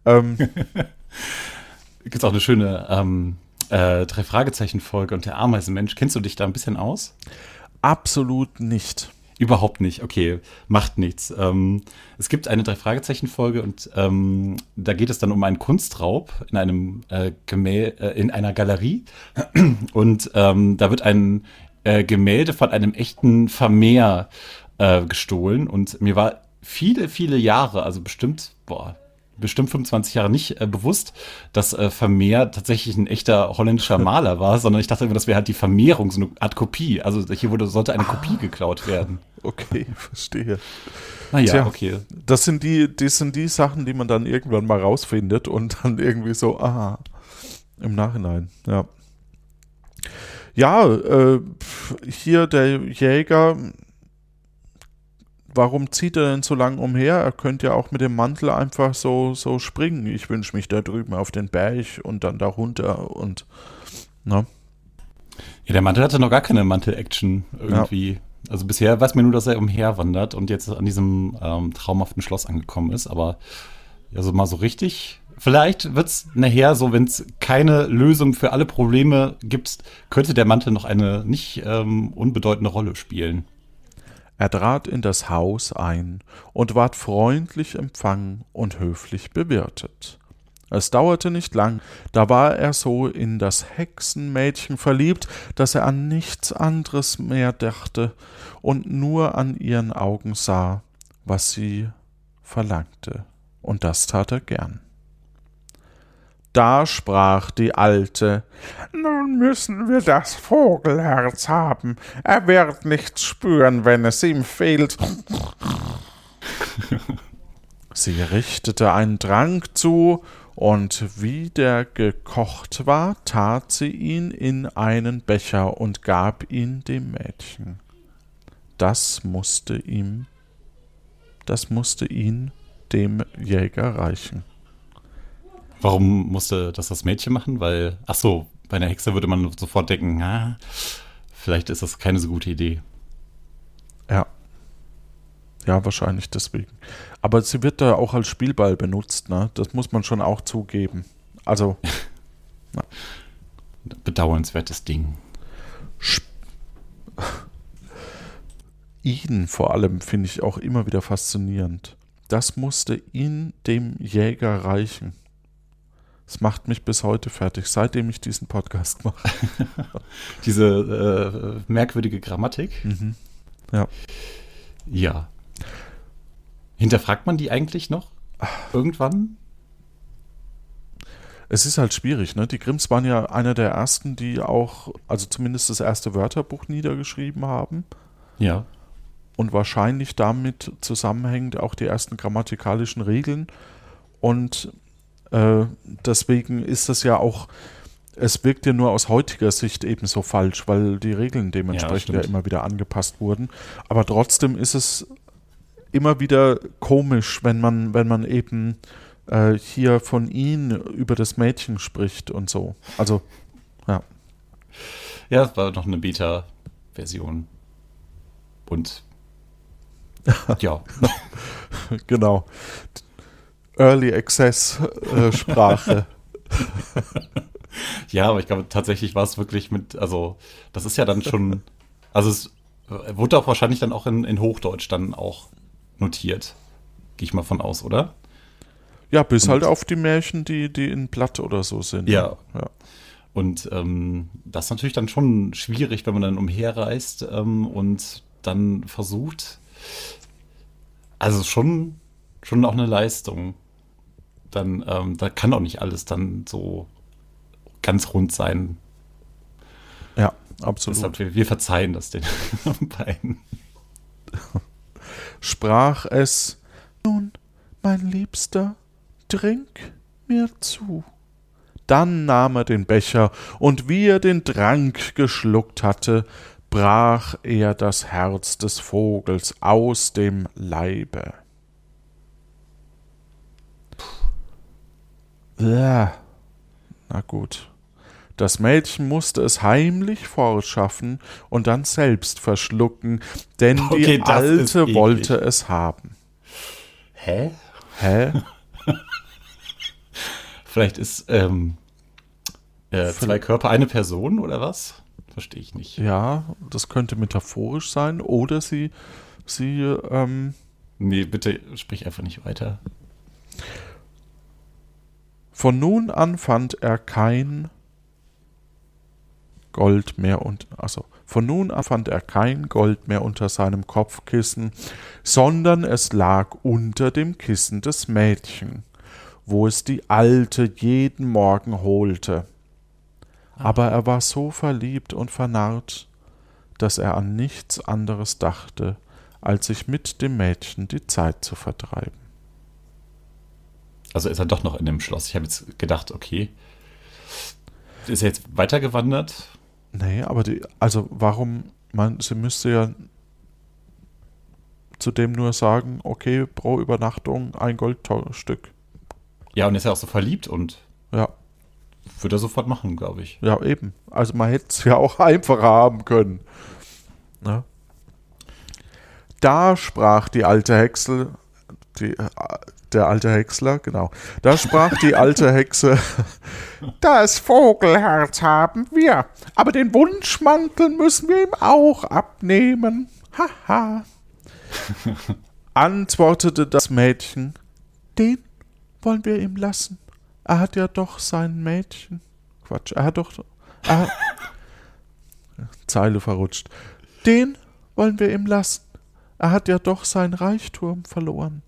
Ähm, [LAUGHS] Gibt es auch eine schöne ähm, äh, Drei-Fragezeichen-Folge und der Ameisenmensch. Kennst du dich da ein bisschen aus? absolut nicht. Überhaupt nicht. Okay, macht nichts. Ähm, es gibt eine Drei-Fragezeichen-Folge und ähm, da geht es dann um einen Kunstraub in einem äh, Gemälde, äh, in einer Galerie. [CLEARS THROAT] Und ähm, da wird ein äh, Gemälde von einem echten Vermehr äh, gestohlen. Und mir war viele, viele Jahre, also bestimmt, boah, bestimmt 25 Jahre nicht äh, bewusst, dass äh, Vermeer tatsächlich ein echter holländischer [LAUGHS] Maler war, sondern ich dachte immer, das wäre halt die Vermehrung, so eine Art Kopie. Also hier wurde, sollte eine ah, Kopie geklaut werden. Okay, [LAUGHS] verstehe. Naja, Tja, okay. Das sind die, das sind die Sachen, die man dann irgendwann mal rausfindet und dann irgendwie so, aha, im Nachhinein, ja. Ja, äh, hier der Jäger warum zieht er denn so lange umher? Er könnte ja auch mit dem Mantel einfach so, so springen. Ich wünsche mich da drüben auf den Berg und dann da runter und, ne? Ja, der Mantel hatte noch gar keine Mantel-Action irgendwie. Ja. Also bisher weiß mir nur, dass er umherwandert und jetzt an diesem ähm, traumhaften Schloss angekommen ist, aber also mal so richtig. Vielleicht wird es nachher so, wenn es keine Lösung für alle Probleme gibt, könnte der Mantel noch eine nicht ähm, unbedeutende Rolle spielen. Er trat in das Haus ein und ward freundlich empfangen und höflich bewirtet. Es dauerte nicht lang, da war er so in das Hexenmädchen verliebt, dass er an nichts anderes mehr dachte und nur an ihren Augen sah, was sie verlangte, und das tat er gern. Da sprach die Alte, nun müssen wir das Vogelherz haben. Er wird nichts spüren, wenn es ihm fehlt. Sie richtete einen Trank zu, und wie der gekocht war, tat sie ihn in einen Becher und gab ihn dem Mädchen. Das musste ihm, das musste ihn dem Jäger reichen. Warum musste das das Mädchen machen? Weil, ach so, bei einer Hexe würde man sofort denken, na, vielleicht ist das keine so gute Idee. Ja. Ja, wahrscheinlich deswegen. Aber sie wird da auch als Spielball benutzt, ne? Das muss man schon auch zugeben. Also. [LAUGHS] Bedauernswertes Ding. Sp ihn vor allem finde ich auch immer wieder faszinierend. Das musste ihn dem Jäger reichen. Es macht mich bis heute fertig, seitdem ich diesen Podcast mache. [LAUGHS] Diese äh, merkwürdige Grammatik. Mhm. Ja. Ja. Hinterfragt man die eigentlich noch? Irgendwann? Es ist halt schwierig, ne? Die Grimms waren ja einer der ersten, die auch, also zumindest das erste Wörterbuch niedergeschrieben haben. Ja. Und wahrscheinlich damit zusammenhängend auch die ersten grammatikalischen Regeln. Und äh, deswegen ist das ja auch, es wirkt ja nur aus heutiger Sicht ebenso falsch, weil die Regeln dementsprechend ja, ja immer wieder angepasst wurden. Aber trotzdem ist es immer wieder komisch, wenn man, wenn man eben äh, hier von ihm über das Mädchen spricht und so. Also, ja. Ja, es war noch eine Beta-Version. Und [LAUGHS] ja. genau. Early Access äh, Sprache. [LAUGHS] ja, aber ich glaube, tatsächlich war es wirklich mit, also, das ist ja dann schon, also es wurde auch wahrscheinlich dann auch in, in Hochdeutsch dann auch notiert. Gehe ich mal von aus, oder? Ja, bis Und, halt auf die Märchen, die, die in Blatt oder so sind. Ja. ja. Und ähm, das ist natürlich dann schon schwierig, wenn man dann umherreist ähm, und dann versucht. Also schon, schon auch eine Leistung dann ähm, da kann auch nicht alles dann so ganz rund sein. Ja, absolut. Deshalb, wir, wir verzeihen das den [LAUGHS] beiden. Sprach es, nun, mein Liebster, trink mir zu. Dann nahm er den Becher, und wie er den Trank geschluckt hatte, brach er das Herz des Vogels aus dem Leibe. Na gut. Das Mädchen musste es heimlich fortschaffen und dann selbst verschlucken, denn okay, die Alte wollte es haben. Hä? Hä? [LAUGHS] Vielleicht ist ähm, äh, zwei Körper eine Person oder was? Verstehe ich nicht. Ja, das könnte metaphorisch sein oder sie sie. Ähm, nee, bitte sprich einfach nicht weiter. Von nun an fand er kein Gold mehr und also von nun an fand er kein Gold mehr unter seinem Kopfkissen, sondern es lag unter dem Kissen des Mädchen, wo es die Alte jeden Morgen holte. Ah. Aber er war so verliebt und vernarrt, dass er an nichts anderes dachte, als sich mit dem Mädchen die Zeit zu vertreiben. Also ist er doch noch in dem Schloss. Ich habe jetzt gedacht, okay. Ist er jetzt weitergewandert? Nee, aber die, also warum, man, sie müsste ja zudem nur sagen, okay, pro Übernachtung ein Goldstück. Ja, und ist ja auch so verliebt und ja. würde er sofort machen, glaube ich. Ja, eben. Also man hätte es ja auch einfacher haben können. Ne? Da sprach die alte Hexe, die, äh, der alte Häcksler, genau. Da sprach die alte Hexe, [LAUGHS] das Vogelherz haben wir, aber den Wunschmantel müssen wir ihm auch abnehmen. Haha. [LAUGHS] Antwortete das Mädchen, den wollen wir ihm lassen. Er hat ja doch sein Mädchen. Quatsch, er hat doch. Er hat, [LAUGHS] Zeile verrutscht. Den wollen wir ihm lassen. Er hat ja doch sein Reichtum verloren.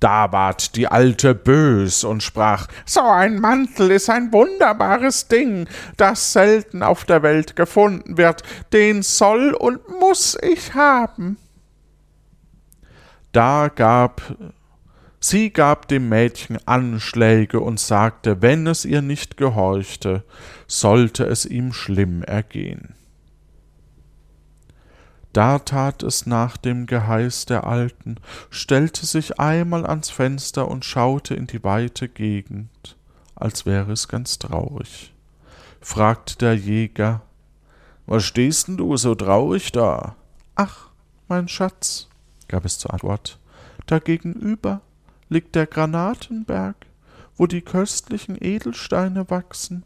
Da ward die Alte bös und sprach, so ein Mantel ist ein wunderbares Ding, das selten auf der Welt gefunden wird, den soll und muss ich haben. Da gab sie gab dem Mädchen Anschläge und sagte, wenn es ihr nicht gehorchte, sollte es ihm schlimm ergehen. Da tat es nach dem Geheiß der Alten, stellte sich einmal ans Fenster und schaute in die weite Gegend, als wäre es ganz traurig. Fragte der Jäger, Was stehst denn du so traurig da? Ach, mein Schatz, gab es zur Antwort, da gegenüber liegt der Granatenberg, wo die köstlichen Edelsteine wachsen.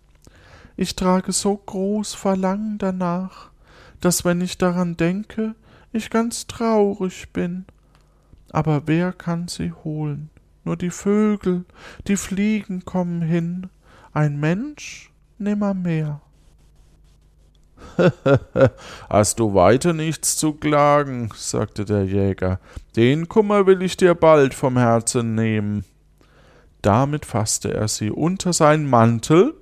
Ich trage so groß Verlangen danach, dass wenn ich daran denke, ich ganz traurig bin. Aber wer kann sie holen? Nur die Vögel, die Fliegen kommen hin, ein Mensch nimmermehr. [LAUGHS] Hast du weiter nichts zu klagen, sagte der Jäger, den Kummer will ich dir bald vom Herzen nehmen. Damit fasste er sie unter seinen Mantel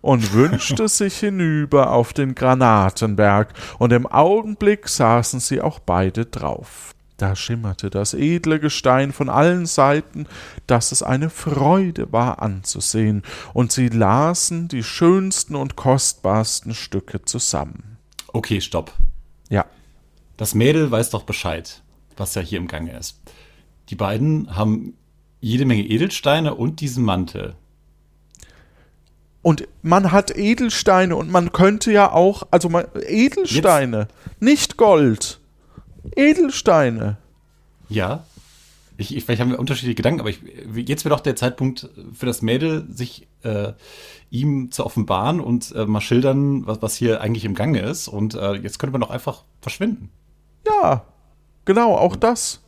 und wünschte sich hinüber auf den Granatenberg, und im Augenblick saßen sie auch beide drauf. Da schimmerte das edle Gestein von allen Seiten, dass es eine Freude war anzusehen, und sie lasen die schönsten und kostbarsten Stücke zusammen. Okay, stopp. Ja. Das Mädel weiß doch Bescheid, was ja hier im Gange ist. Die beiden haben jede Menge Edelsteine und diesen Mantel. Und man hat Edelsteine und man könnte ja auch, also man, Edelsteine, Jetzt? nicht Gold. Edelsteine. Ja. Ich, ich, vielleicht haben wir unterschiedliche Gedanken, aber ich, jetzt wäre doch der Zeitpunkt für das Mädel, sich äh, ihm zu offenbaren und äh, mal schildern, was, was hier eigentlich im Gange ist. Und äh, jetzt könnte man doch einfach verschwinden. Ja, genau, auch das.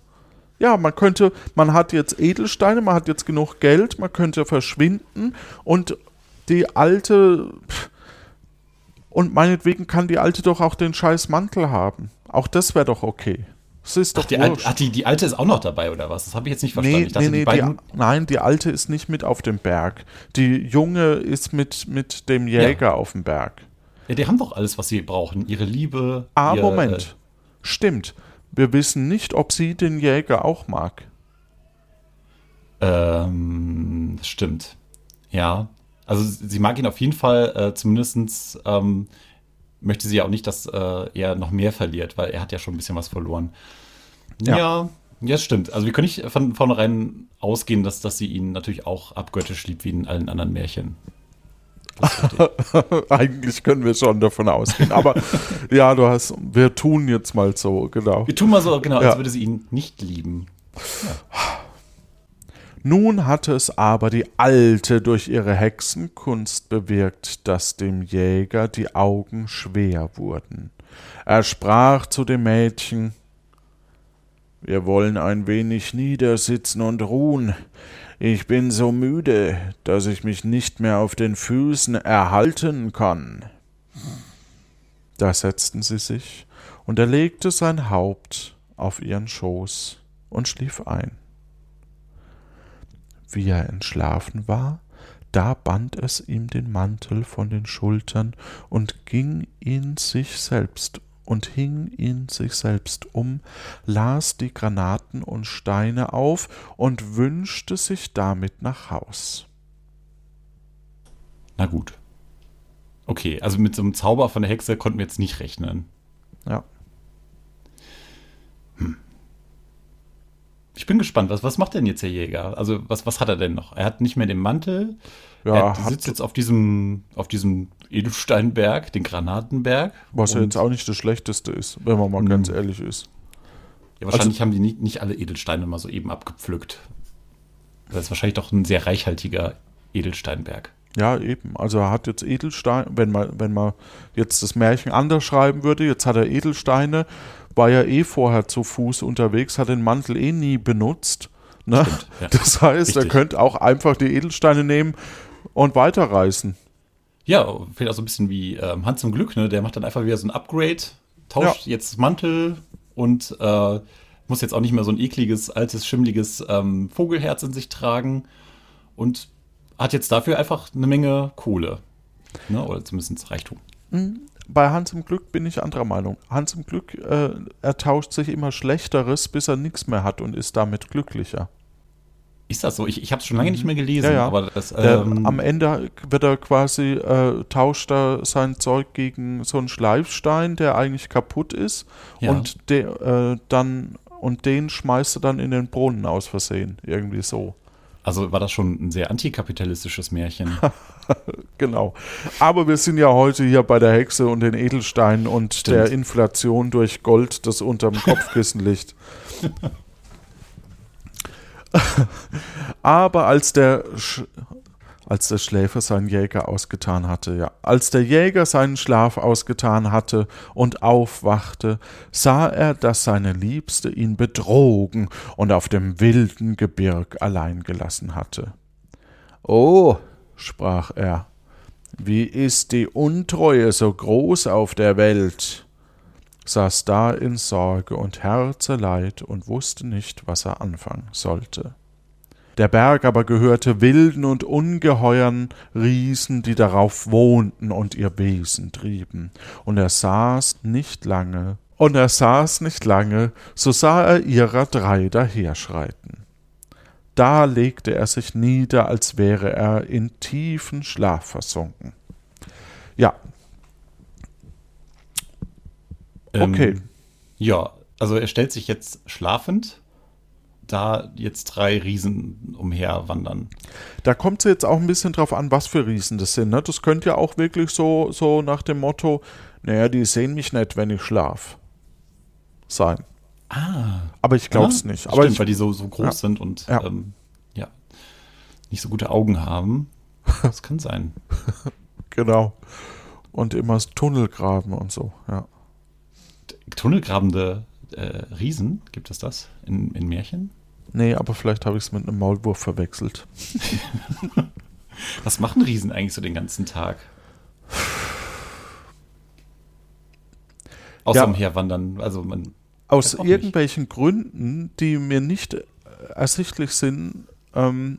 Ja, man könnte, man hat jetzt Edelsteine, man hat jetzt genug Geld, man könnte verschwinden und die alte. Und meinetwegen kann die alte doch auch den scheiß Mantel haben. Auch das wäre doch okay. Das ist doch ach, die, Alte, ach, die, die alte ist auch noch dabei, oder was? Das habe ich jetzt nicht verstanden. Nee, dachte, nee, die die, nein, die alte ist nicht mit auf dem Berg. Die junge ist mit, mit dem Jäger ja. auf dem Berg. Ja, die haben doch alles, was sie brauchen. Ihre Liebe. Ah, ihr, Moment. Äh, Stimmt. Wir wissen nicht, ob sie den Jäger auch mag. Ähm, stimmt. Ja. Also sie mag ihn auf jeden Fall, äh, zumindest ähm, möchte sie ja auch nicht, dass äh, er noch mehr verliert, weil er hat ja schon ein bisschen was verloren. Ja, ja, ja stimmt. Also wir können nicht von vornherein ausgehen, dass, dass sie ihn natürlich auch abgöttisch liebt, wie in allen anderen Märchen. [LAUGHS] Eigentlich können wir schon davon ausgehen. Aber [LAUGHS] ja, du hast, wir tun jetzt mal so, genau. Wir tun mal so, genau, ja. als würde sie ihn nicht lieben. Ja. Nun hatte es aber die Alte durch ihre Hexenkunst bewirkt, dass dem Jäger die Augen schwer wurden. Er sprach zu dem Mädchen wir wollen ein wenig niedersitzen und ruhen. Ich bin so müde, dass ich mich nicht mehr auf den Füßen erhalten kann. Da setzten sie sich, und er legte sein Haupt auf ihren Schoß und schlief ein. Wie er entschlafen war, da band es ihm den Mantel von den Schultern und ging ihn sich selbst und hing ihn sich selbst um, las die Granaten und Steine auf und wünschte sich damit nach Haus. Na gut. Okay, also mit so einem Zauber von der Hexe konnten wir jetzt nicht rechnen. Ja. Ich bin gespannt, was, was macht denn jetzt der Jäger? Also, was, was hat er denn noch? Er hat nicht mehr den Mantel. Ja, er sitzt jetzt auf diesem, auf diesem Edelsteinberg, den Granatenberg. Was ja jetzt auch nicht das Schlechteste ist, wenn man mal ganz hm. ehrlich ist. Ja, wahrscheinlich also, haben die nicht, nicht alle Edelsteine mal so eben abgepflückt. Das ist wahrscheinlich doch ein sehr reichhaltiger Edelsteinberg. Ja, eben. Also er hat jetzt Edelsteine, wenn man, wenn man jetzt das Märchen anders schreiben würde, jetzt hat er Edelsteine, war ja eh vorher zu Fuß unterwegs, hat den Mantel eh nie benutzt. Ne? Stimmt, ja. Das heißt, Richtig. er könnte auch einfach die Edelsteine nehmen und weiterreißen. Ja, vielleicht auch so ein bisschen wie ähm, Hans zum Glück, ne? Der macht dann einfach wieder so ein Upgrade, tauscht ja. jetzt Mantel und äh, muss jetzt auch nicht mehr so ein ekliges, altes, schimmliges ähm, Vogelherz in sich tragen und hat jetzt dafür einfach eine Menge Kohle. Ne? Oder zumindest Reichtum. Mhm bei Hans im Glück bin ich anderer Meinung. Hans im Glück, äh, er tauscht sich immer Schlechteres, bis er nichts mehr hat und ist damit glücklicher. Ist das so? Ich, ich habe es schon lange nicht mehr gelesen. Ja, ja. Aber das, ähm am Ende wird er quasi, äh, tauscht er sein Zeug gegen so einen Schleifstein, der eigentlich kaputt ist. Ja. Und, de, äh, dann, und den schmeißt er dann in den Brunnen aus Versehen. Irgendwie so. Also war das schon ein sehr antikapitalistisches Märchen. [LAUGHS] genau. Aber wir sind ja heute hier bei der Hexe und den Edelsteinen und Stimmt. der Inflation durch Gold, das unterm Kopfkissen liegt. [LAUGHS] Aber als der Sch als der Schläfer seinen Jäger ausgetan hatte, ja. Als der Jäger seinen Schlaf ausgetan hatte und aufwachte, sah er, dass seine Liebste ihn betrogen und auf dem wilden Gebirg allein gelassen hatte. Oh, sprach er, wie ist die Untreue so groß auf der Welt? saß da in Sorge und Herzeleid und wusste nicht, was er anfangen sollte. Der Berg aber gehörte wilden und ungeheuern Riesen, die darauf wohnten und ihr Wesen trieben. Und er saß nicht lange, und er saß nicht lange, so sah er ihrer drei daherschreiten. Da legte er sich nieder, als wäre er in tiefen Schlaf versunken. Ja. Okay. Ähm, ja, also er stellt sich jetzt schlafend da jetzt drei Riesen umherwandern. Da kommt es jetzt auch ein bisschen drauf an, was für Riesen das sind. Ne? Das könnte ja auch wirklich so, so nach dem Motto, naja, die sehen mich nicht, wenn ich schlaf sein. Ah. Aber ich glaube es ja, nicht. Aber stimmt, ich, weil die so, so groß ja. sind und ja. Ähm, ja, nicht so gute Augen haben. Das kann sein. [LAUGHS] genau. Und immer Tunnel graben und so, ja. Tunnelgrabende äh, Riesen, gibt es das in, in Märchen? Nee, aber vielleicht habe ich es mit einem Maulwurf verwechselt. Was machen Riesen eigentlich so den ganzen Tag? Außer ja, umherwandern. Also man aus irgendwelchen nicht. Gründen, die mir nicht ersichtlich sind, ähm,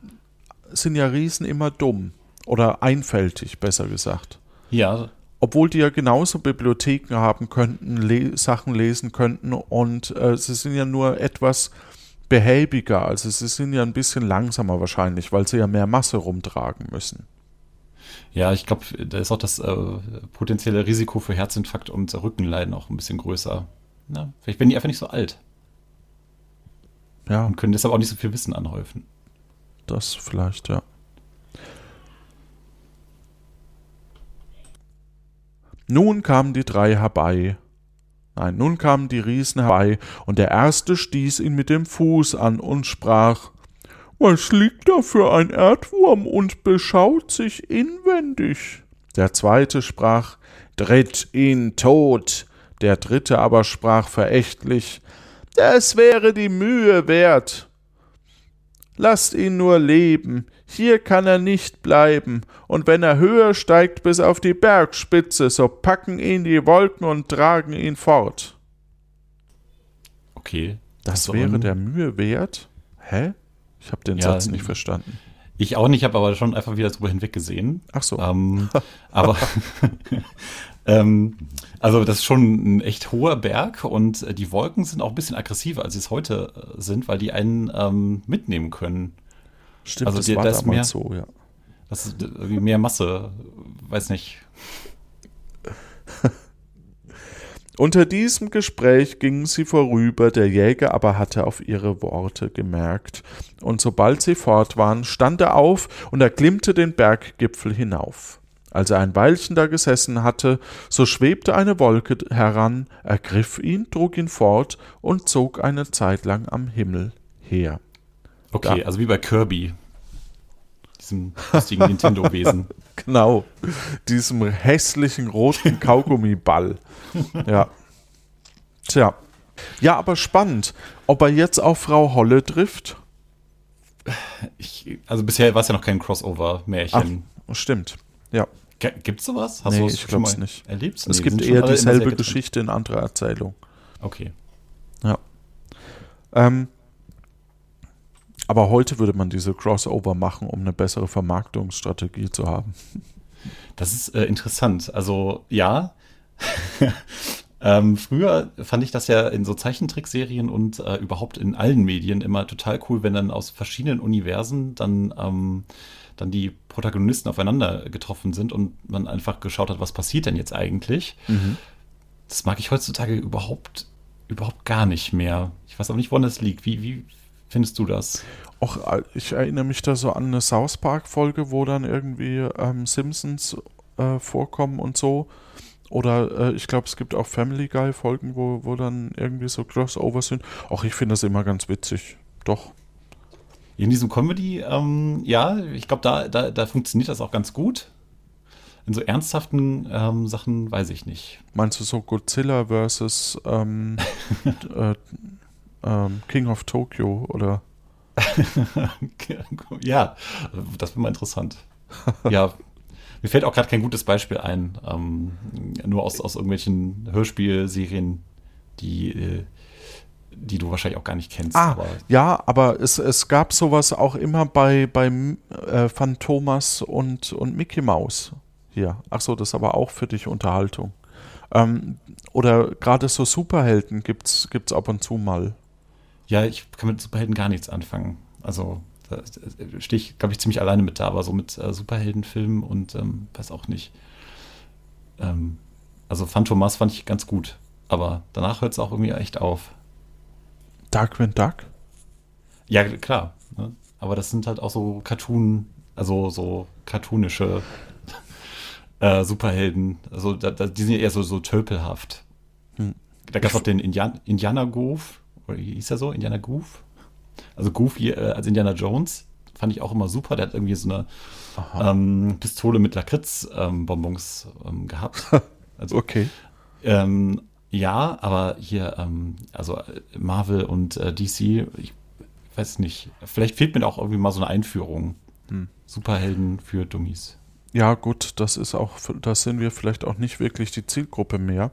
sind ja Riesen immer dumm. Oder einfältig, besser gesagt. Ja. Obwohl die ja genauso Bibliotheken haben könnten, le Sachen lesen könnten und äh, sie sind ja nur etwas behäbiger, also sie sind ja ein bisschen langsamer wahrscheinlich, weil sie ja mehr Masse rumtragen müssen. Ja, ich glaube, da ist auch das äh, potenzielle Risiko für Herzinfarkt und Rückenleiden auch ein bisschen größer. Na, vielleicht werden die einfach nicht so alt. Ja. Und können deshalb auch nicht so viel Wissen anhäufen. Das vielleicht, ja. Nun kamen die drei herbei, Nein, nun kamen die Riesen herbei, und der erste stieß ihn mit dem Fuß an und sprach Was liegt da für ein Erdwurm und beschaut sich inwendig? Der zweite sprach Tritt ihn tot, der dritte aber sprach verächtlich Es wäre die Mühe wert. Lasst ihn nur leben, hier kann er nicht bleiben, und wenn er höher steigt bis auf die Bergspitze, so packen ihn die Wolken und tragen ihn fort. Okay. Das wäre der Mühe wert? Hä? Ich habe den ja, Satz nicht verstanden. Ich auch nicht, habe aber schon einfach wieder drüber hinweggesehen. Ach so. Ähm, [LAUGHS] aber [LAUGHS] ähm, also das ist schon ein echt hoher Berg und die Wolken sind auch ein bisschen aggressiver, als sie es heute äh, sind, weil die einen ähm, mitnehmen können. Stimmt, also das die, war das mehr, so, ja. Das ist irgendwie mehr Masse, weiß nicht. [LAUGHS] Unter diesem Gespräch gingen sie vorüber, der Jäger aber hatte auf ihre Worte gemerkt, und sobald sie fort waren, stand er auf und erklimmte den Berggipfel hinauf. Als er ein Weilchen da gesessen hatte, so schwebte eine Wolke heran, ergriff ihn, trug ihn fort und zog eine Zeit lang am Himmel her. Okay, da. also wie bei Kirby, diesem lustigen Nintendo-Wesen. [LAUGHS] Genau, diesem hässlichen roten Kaugummiball. ja. Tja. Ja, aber spannend, ob er jetzt auf Frau Holle trifft. Ich, also bisher war es ja noch kein Crossover-Märchen. Stimmt, ja. Gibt es sowas? Hast nee, ich glaube es nicht. Erlebt? Es nee, gibt eher dieselbe Geschichte in anderer Erzählung. Okay. Ja. Ähm, aber heute würde man diese Crossover machen, um eine bessere Vermarktungsstrategie zu haben. Das ist äh, interessant. Also ja. [LAUGHS] ähm, früher fand ich das ja in so Zeichentrickserien und äh, überhaupt in allen Medien immer total cool, wenn dann aus verschiedenen Universen dann, ähm, dann die Protagonisten aufeinander getroffen sind und man einfach geschaut hat, was passiert denn jetzt eigentlich. Mhm. Das mag ich heutzutage überhaupt, überhaupt gar nicht mehr. Ich weiß auch nicht, woran das liegt. Wie, wie findest du das? Och, ich erinnere mich da so an eine South Park-Folge, wo dann irgendwie ähm, Simpsons äh, vorkommen und so. Oder äh, ich glaube, es gibt auch Family Guy-Folgen, wo, wo dann irgendwie so Crossovers sind. Auch ich finde das immer ganz witzig. Doch. In diesem Comedy, ähm, ja, ich glaube, da, da, da funktioniert das auch ganz gut. In so ernsthaften ähm, Sachen weiß ich nicht. Meinst du so Godzilla versus ähm, [LAUGHS] äh, ähm, King of Tokyo oder? [LAUGHS] ja, das wäre mal interessant. Ja, mir fällt auch gerade kein gutes Beispiel ein. Ähm, nur aus, aus irgendwelchen Hörspielserien, die äh, die du wahrscheinlich auch gar nicht kennst. Ah, aber ja, aber es, es gab sowas auch immer bei, bei äh, Phantomas und, und Mickey Mouse hier. Ach so, das ist aber auch für dich Unterhaltung. Ähm, oder gerade so Superhelden gibt es ab und zu mal. Ja, ich kann mit Superhelden gar nichts anfangen. Also da stehe ich, glaube ich, ziemlich alleine mit da, aber so mit äh, Superheldenfilmen und ähm, weiß auch nicht. Ähm, also Phantomas fand ich ganz gut, aber danach hört es auch irgendwie echt auf. Darkwing Duck? Ja, klar. Ne? Aber das sind halt auch so Cartoon, also so cartoonische [LAUGHS] äh, Superhelden. Also da, da, die sind ja eher so, so tölpelhaft. Hm. Da gab es auch den Indian, Indianer Goof, oder hieß er so? Indianer Goof? Also Goofy äh, als Indiana Jones fand ich auch immer super. Der hat irgendwie so eine ähm, Pistole mit Lakritz-Bonbons ähm, ähm, gehabt. [LAUGHS] Also, okay. Ähm, ja, aber hier, ähm, also äh, Marvel und äh, DC, ich weiß nicht, vielleicht fehlt mir auch irgendwie mal so eine Einführung. Hm. Superhelden für Dummies. Ja, gut, das ist auch, das sind wir vielleicht auch nicht wirklich die Zielgruppe mehr.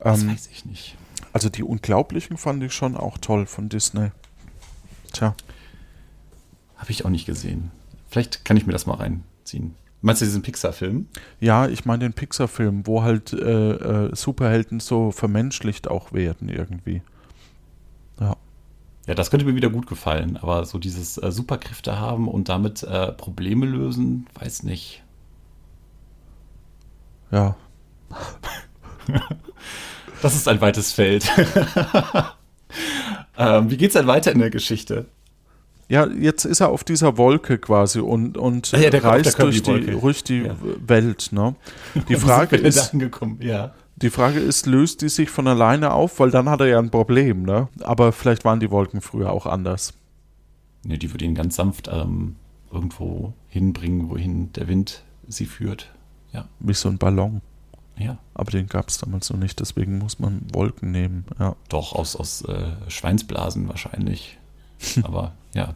Das ähm, weiß ich nicht. Also die Unglaublichen fand ich schon auch toll von Disney. Tja. Habe ich auch nicht gesehen. Vielleicht kann ich mir das mal reinziehen. Meinst du diesen Pixar-Film? Ja, ich meine den Pixar-Film, wo halt äh, äh, Superhelden so vermenschlicht auch werden irgendwie. Ja. Ja, das könnte mir wieder gut gefallen, aber so dieses äh, Superkräfte haben und damit äh, Probleme lösen, weiß nicht. Ja. [LAUGHS] das ist ein weites Feld. [LAUGHS] ähm, wie geht's denn weiter in der Geschichte? Ja, jetzt ist er auf dieser Wolke quasi und, und ah ja, reist durch die, durch die ja. Welt. Ne? Die [LAUGHS] Frage ist, ja. die Frage ist, löst die sich von alleine auf? Weil dann hat er ja ein Problem. Ne? Aber vielleicht waren die Wolken früher auch anders. Ne, die würde ihn ganz sanft ähm, irgendwo hinbringen, wohin der Wind sie führt. Ja. Wie so ein Ballon. Ja. Aber den gab es damals noch nicht, deswegen muss man Wolken nehmen. Ja. Doch, aus, aus äh, Schweinsblasen wahrscheinlich. [LAUGHS] Aber ja.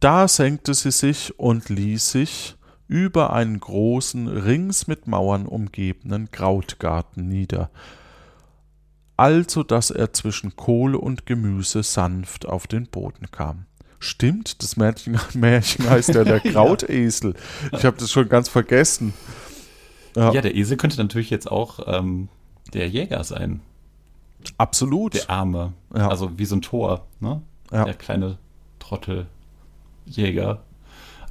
Da senkte sie sich und ließ sich über einen großen, rings mit Mauern umgebenen Krautgarten nieder, also dass er zwischen Kohle und Gemüse sanft auf den Boden kam. Stimmt, das Märchen, [LAUGHS] Märchen heißt ja der [LAUGHS] Krautesel. Ich habe das schon ganz vergessen. Ja. ja. der Esel könnte natürlich jetzt auch ähm, der Jäger sein. Absolut. Der Arme. Ja. Also wie so ein Tor, ne? Ja. Der kleine Trotteljäger.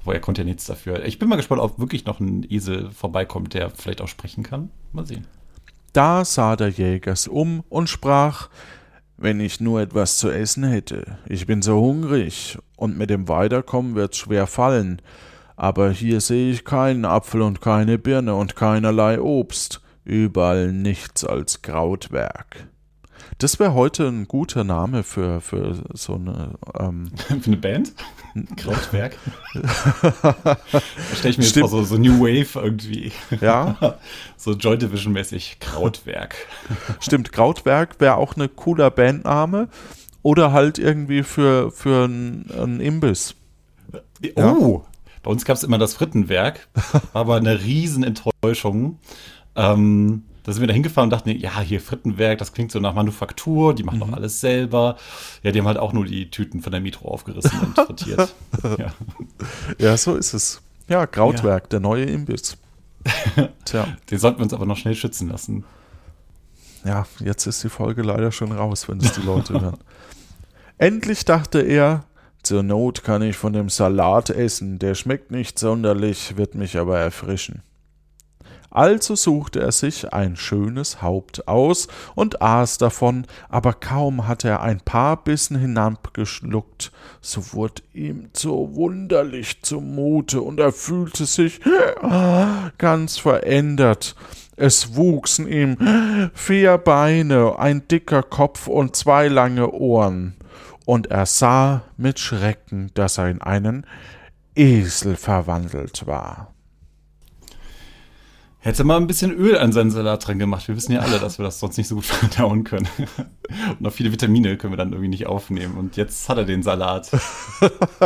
Wo er konnte ja nichts dafür. Ich bin mal gespannt, ob wirklich noch ein Esel vorbeikommt, der vielleicht auch sprechen kann. Mal sehen. Da sah der Jäger um und sprach, wenn ich nur etwas zu essen hätte. Ich bin so hungrig, und mit dem Weiterkommen wird's schwer fallen. Aber hier sehe ich keinen Apfel und keine Birne und keinerlei Obst, überall nichts als Krautwerk. Das wäre heute ein guter Name für, für so eine. Ähm [LAUGHS] für eine Band? [LAUGHS] Krautwerk? [LAUGHS] da stelle ich mir Stimmt. jetzt vor, so, so New Wave irgendwie. Ja. so Joy Division-mäßig. Krautwerk. Stimmt, Krautwerk wäre auch eine cooler Bandname. Oder halt irgendwie für, für einen Imbiss. Oh, ja. Bei uns gab es immer das Frittenwerk, [LAUGHS] aber eine Riesenenttäuschung. Ähm, da sind wir da hingefahren und dachten, ja, hier Frittenwerk, das klingt so nach Manufaktur, die machen mhm. doch alles selber. Ja, die haben halt auch nur die Tüten von der Metro aufgerissen und frittiert. [LAUGHS] ja. ja, so ist es. Ja, Krautwerk, ja. der neue Imbiss. [LAUGHS] Tja. Den sollten wir uns aber noch schnell schützen lassen. Ja, jetzt ist die Folge leider schon raus, wenn es die Leute hören. Endlich dachte er, zur Not kann ich von dem Salat essen, der schmeckt nicht sonderlich, wird mich aber erfrischen. Also suchte er sich ein schönes Haupt aus und aß davon, aber kaum hatte er ein paar Bissen hinabgeschluckt, so wurde ihm so wunderlich zumute und er fühlte sich ganz verändert. Es wuchsen ihm vier Beine, ein dicker Kopf und zwei lange Ohren, und er sah mit Schrecken, dass er in einen Esel verwandelt war. Hätte mal ein bisschen Öl an seinen Salat dran gemacht. Wir wissen ja alle, dass wir das sonst nicht so gut [LAUGHS] verdauen können. Und noch viele Vitamine können wir dann irgendwie nicht aufnehmen. Und jetzt hat er den Salat.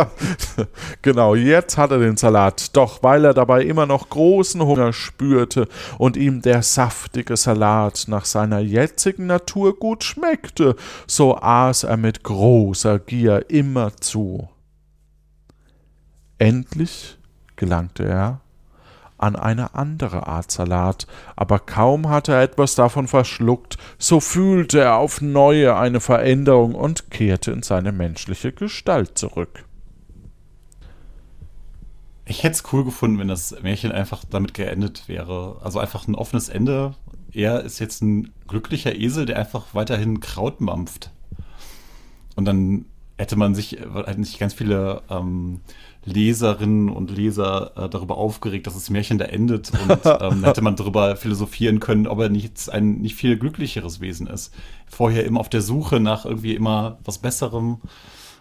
[LAUGHS] genau, jetzt hat er den Salat. Doch weil er dabei immer noch großen Hunger spürte und ihm der saftige Salat nach seiner jetzigen Natur gut schmeckte, so aß er mit großer Gier immer zu. Endlich gelangte er an eine andere Art Salat, aber kaum hatte er etwas davon verschluckt, so fühlte er auf neue eine Veränderung und kehrte in seine menschliche Gestalt zurück. Ich hätte es cool gefunden, wenn das Märchen einfach damit geendet wäre. Also einfach ein offenes Ende. Er ist jetzt ein glücklicher Esel, der einfach weiterhin Kraut mampft. Und dann hätte man sich, hätten sich ganz viele ähm, Leserinnen und Leser äh, darüber aufgeregt, dass das Märchen da endet und [LAUGHS] ähm, hätte man darüber philosophieren können, ob er nicht ein nicht viel glücklicheres Wesen ist. Vorher immer auf der Suche nach irgendwie immer was Besserem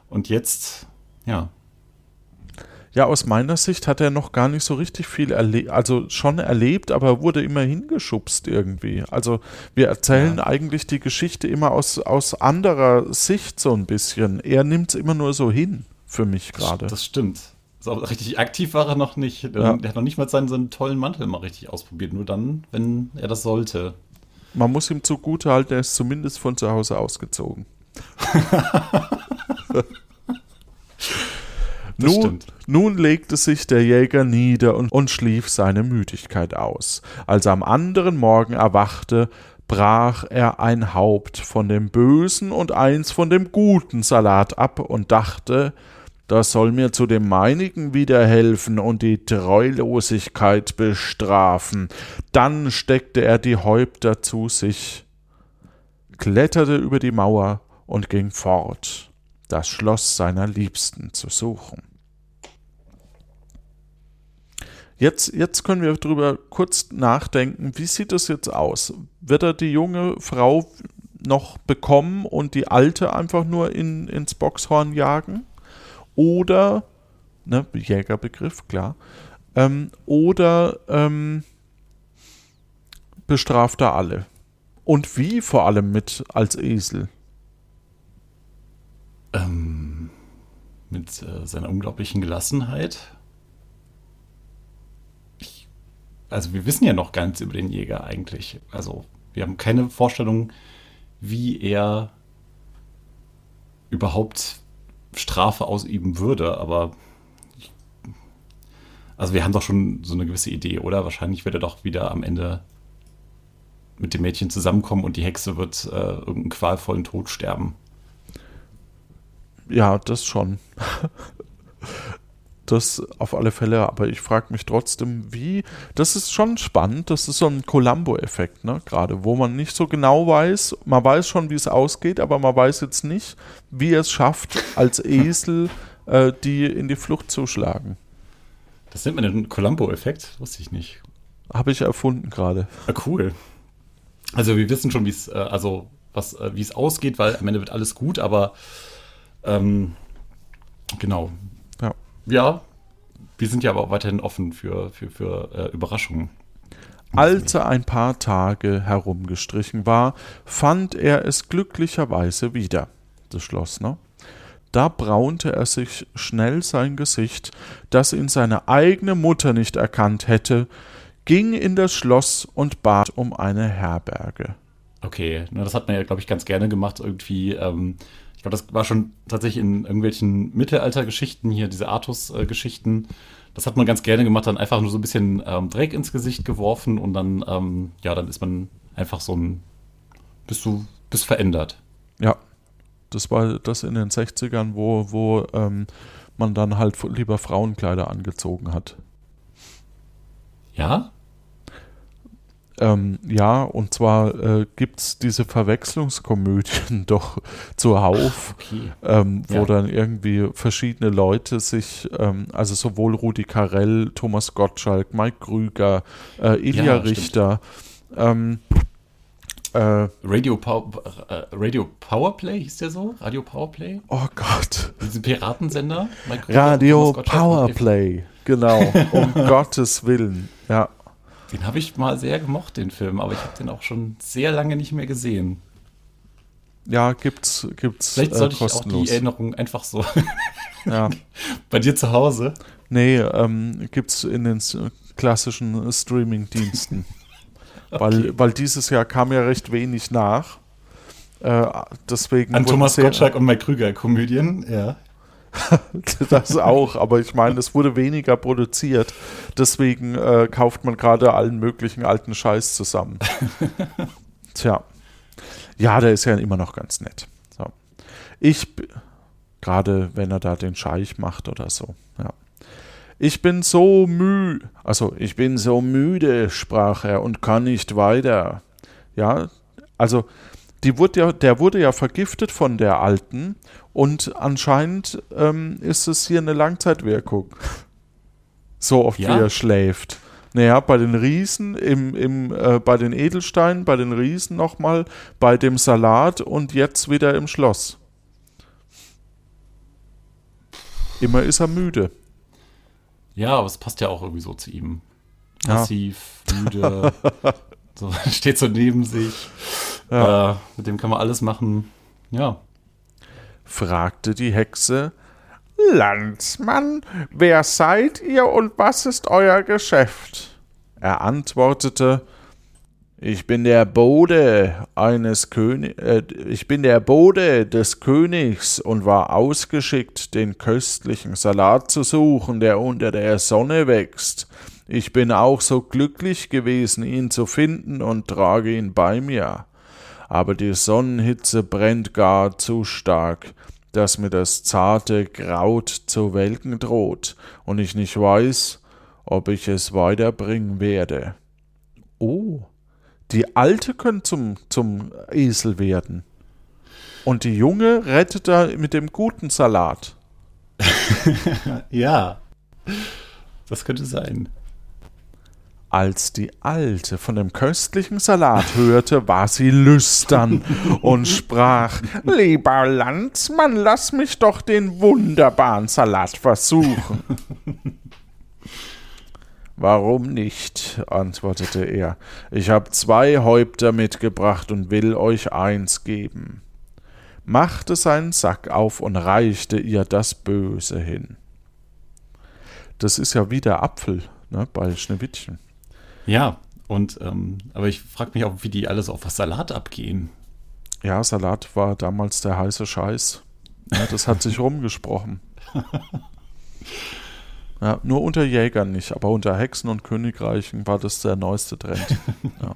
und jetzt, ja. Ja, aus meiner Sicht hat er noch gar nicht so richtig viel erlebt, also schon erlebt, aber wurde immer hingeschubst irgendwie. Also wir erzählen ja. eigentlich die Geschichte immer aus, aus anderer Sicht so ein bisschen. Er nimmt es immer nur so hin, für mich gerade. Das stimmt. So richtig aktiv war er noch nicht. Ja. Der hat noch nicht mal seinen, seinen tollen Mantel mal richtig ausprobiert. Nur dann, wenn er das sollte. Man muss ihm zugute halten, er ist zumindest von zu Hause ausgezogen. [LAUGHS] [LAUGHS] nun, nun, legte sich der Jäger nieder und, und schlief seine Müdigkeit aus. Als er am anderen Morgen erwachte, brach er ein Haupt von dem bösen und eins von dem guten Salat ab und dachte, das soll mir zu dem meinigen wieder helfen und die Treulosigkeit bestrafen. Dann steckte er die Häupter zu sich, kletterte über die Mauer und ging fort, das Schloss seiner Liebsten zu suchen. Jetzt, jetzt können wir darüber kurz nachdenken, wie sieht es jetzt aus? Wird er die junge Frau noch bekommen und die alte einfach nur in, ins Boxhorn jagen? Oder, ne, Jägerbegriff, klar. Ähm, oder ähm, bestraft er alle. Und wie vor allem mit als Esel? Ähm, mit äh, seiner unglaublichen Gelassenheit. Ich, also wir wissen ja noch nichts über den Jäger eigentlich. Also wir haben keine Vorstellung, wie er überhaupt Strafe ausüben würde, aber also wir haben doch schon so eine gewisse Idee, oder? Wahrscheinlich wird er doch wieder am Ende mit dem Mädchen zusammenkommen und die Hexe wird äh, irgendeinen qualvollen Tod sterben. Ja, das schon. [LAUGHS] Das auf alle Fälle, aber ich frage mich trotzdem, wie. Das ist schon spannend, das ist so ein Columbo-Effekt, ne? Gerade, wo man nicht so genau weiß, man weiß schon, wie es ausgeht, aber man weiß jetzt nicht, wie er es schafft, als [LAUGHS] Esel äh, die in die Flucht zu schlagen. Das nennt man den Columbo-Effekt? Wusste ich nicht. Habe ich erfunden gerade. Ah, cool. Also wir wissen schon, wie es, äh, also was, äh, wie es ausgeht, weil am Ende wird alles gut, aber ähm, genau. Ja. Wir sind ja aber auch weiterhin offen für, für, für äh, Überraschungen. Als er ein paar Tage herumgestrichen war, fand er es glücklicherweise wieder, das Schloss, ne? Da braunte er sich schnell sein Gesicht, das ihn seine eigene Mutter nicht erkannt hätte, ging in das Schloss und bat um eine Herberge. Okay, na, das hat man ja, glaube ich, ganz gerne gemacht, irgendwie. Ähm, glaube, das war schon tatsächlich in irgendwelchen Mittelaltergeschichten, hier diese Artus-Geschichten. Das hat man ganz gerne gemacht, dann einfach nur so ein bisschen ähm, Dreck ins Gesicht geworfen und dann, ähm, ja, dann ist man einfach so ein, bist du, bist verändert. Ja, das war das in den 60ern, wo, wo ähm, man dann halt lieber Frauenkleider angezogen hat. Ja? Ähm, ja, und zwar äh, gibt es diese Verwechslungskomödien [LAUGHS] doch zuhauf, Okay. ähm, wo Ja. dann irgendwie verschiedene Leute sich, ähm, also sowohl Rudi Carell, Thomas Gottschalk, Mike Krüger, äh, Ilja Ja. Richter, ähm, äh, Radio, Pow äh, Radio Powerplay hieß der so? Radio Powerplay? oh Gott, Diesen Piratensender? Mike Krüger, Radio Powerplay, genau, um [LAUGHS] Gottes Willen, ja. Den habe ich mal sehr gemocht, den Film, aber ich habe den auch schon sehr lange nicht mehr gesehen. Ja, gibt's, gibt's Vielleicht äh, sollte ich auch kostenlos. die Erinnerung einfach so [LAUGHS] ja. [LAUGHS] bei dir zu Hause. Nee, ähm, gibt's in den klassischen Streaming-Diensten. [LAUGHS] weil, weil dieses Jahr kam ja recht wenig nach. Äh, deswegen An Thomas Gottschalk und Mike Krüger Komödien, ja. [LAUGHS] Das auch, aber ich meine, es wurde weniger produziert. Deswegen äh, kauft man gerade allen möglichen alten Scheiß zusammen. [LAUGHS] Tja. Ja, der ist ja immer noch ganz nett. So. Ich, b- gerade wenn er da den Scheich macht oder so, ja. Ich bin so müh, also ich bin so müde, sprach er und kann nicht weiter. Ja, also die wurde ja, der wurde ja vergiftet von der Alten und anscheinend ähm, ist es hier eine Langzeitwirkung. So oft Ja? wie er schläft. Naja, bei den Riesen, im, im, äh, bei den Edelsteinen, bei den Riesen nochmal, bei dem Salat und jetzt wieder im Schloss. Immer ist er müde. Ja, aber es passt ja auch irgendwie so zu ihm. Ja. Passiv, müde, [LAUGHS] so, [LAUGHS] steht so neben sich. Äh, mit dem kann man alles machen. Ja. fragte die Hexe. Landsmann, wer seid ihr und was ist euer Geschäft? Er antwortete, ich bin der Bode eines König, äh, ich bin der Bode des Königs und war ausgeschickt, den köstlichen Salat zu suchen, der unter der Sonne wächst. Ich bin auch so glücklich gewesen, ihn zu finden und trage ihn bei mir aber die Sonnenhitze brennt gar zu stark, dass mir das zarte Kraut zu welken droht und ich nicht weiß, ob ich es weiterbringen werde. Oh, die Alte könnte zum, zum Esel werden. Und die Junge rettet er mit dem guten Salat. [LAUGHS] Ja. Das könnte sein. Als die Alte von dem köstlichen Salat hörte, war sie lüstern und sprach, Lieber Landsmann, lass mich doch den wunderbaren Salat versuchen. Warum nicht? antwortete er. Ich habe zwei Häupter mitgebracht und will euch eins geben. Machte seinen Sack auf und reichte ihr das Böse hin. Das ist ja wie der Apfel ne, bei Schneewittchen. Ja, und ähm, aber ich frage mich auch, wie die alles auf was Salat abgehen. Ja, Salat war damals der heiße Scheiß. Ja, das hat sich [LAUGHS] rumgesprochen. Ja, nur unter Jägern nicht, aber unter Hexen und Königreichen war das der neueste Trend. Ja.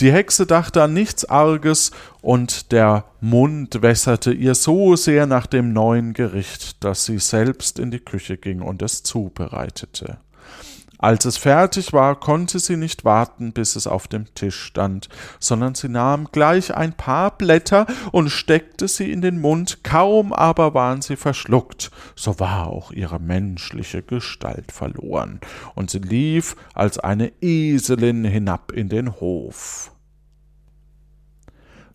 Die Hexe dachte an nichts Arges, und der Mund wässerte ihr so sehr nach dem neuen Gericht, dass sie selbst in die Küche ging und es zubereitete. Als es fertig war, konnte sie nicht warten, bis es auf dem Tisch stand, sondern sie nahm gleich ein paar Blätter und steckte sie in den Mund, kaum aber waren sie verschluckt, so war auch ihre menschliche Gestalt verloren, und sie lief als eine Eselin hinab in den Hof.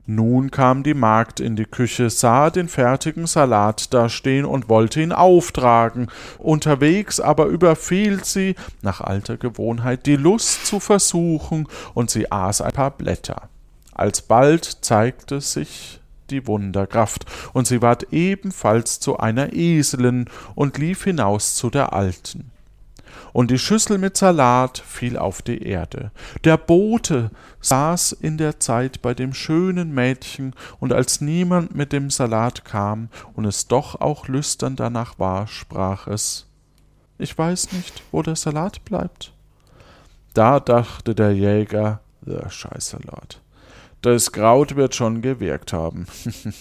Nun kam die Magd in die Küche, sah den fertigen Salat dastehen und wollte ihn auftragen. Unterwegs aber überfiel sie, nach alter Gewohnheit, die Lust zu versuchen, und sie aß ein paar Blätter. Alsbald zeigte sich die Wunderkraft, und sie ward ebenfalls zu einer Eselin und lief hinaus zu der Alten und die Schüssel mit Salat fiel auf die Erde. Der Bote saß in der Zeit bei dem schönen Mädchen, und als niemand mit dem Salat kam und es doch auch lüstern danach war, sprach es Ich weiß nicht, wo der Salat bleibt. Da dachte der Jäger, der Scheißsalat, das Kraut wird schon gewirkt haben,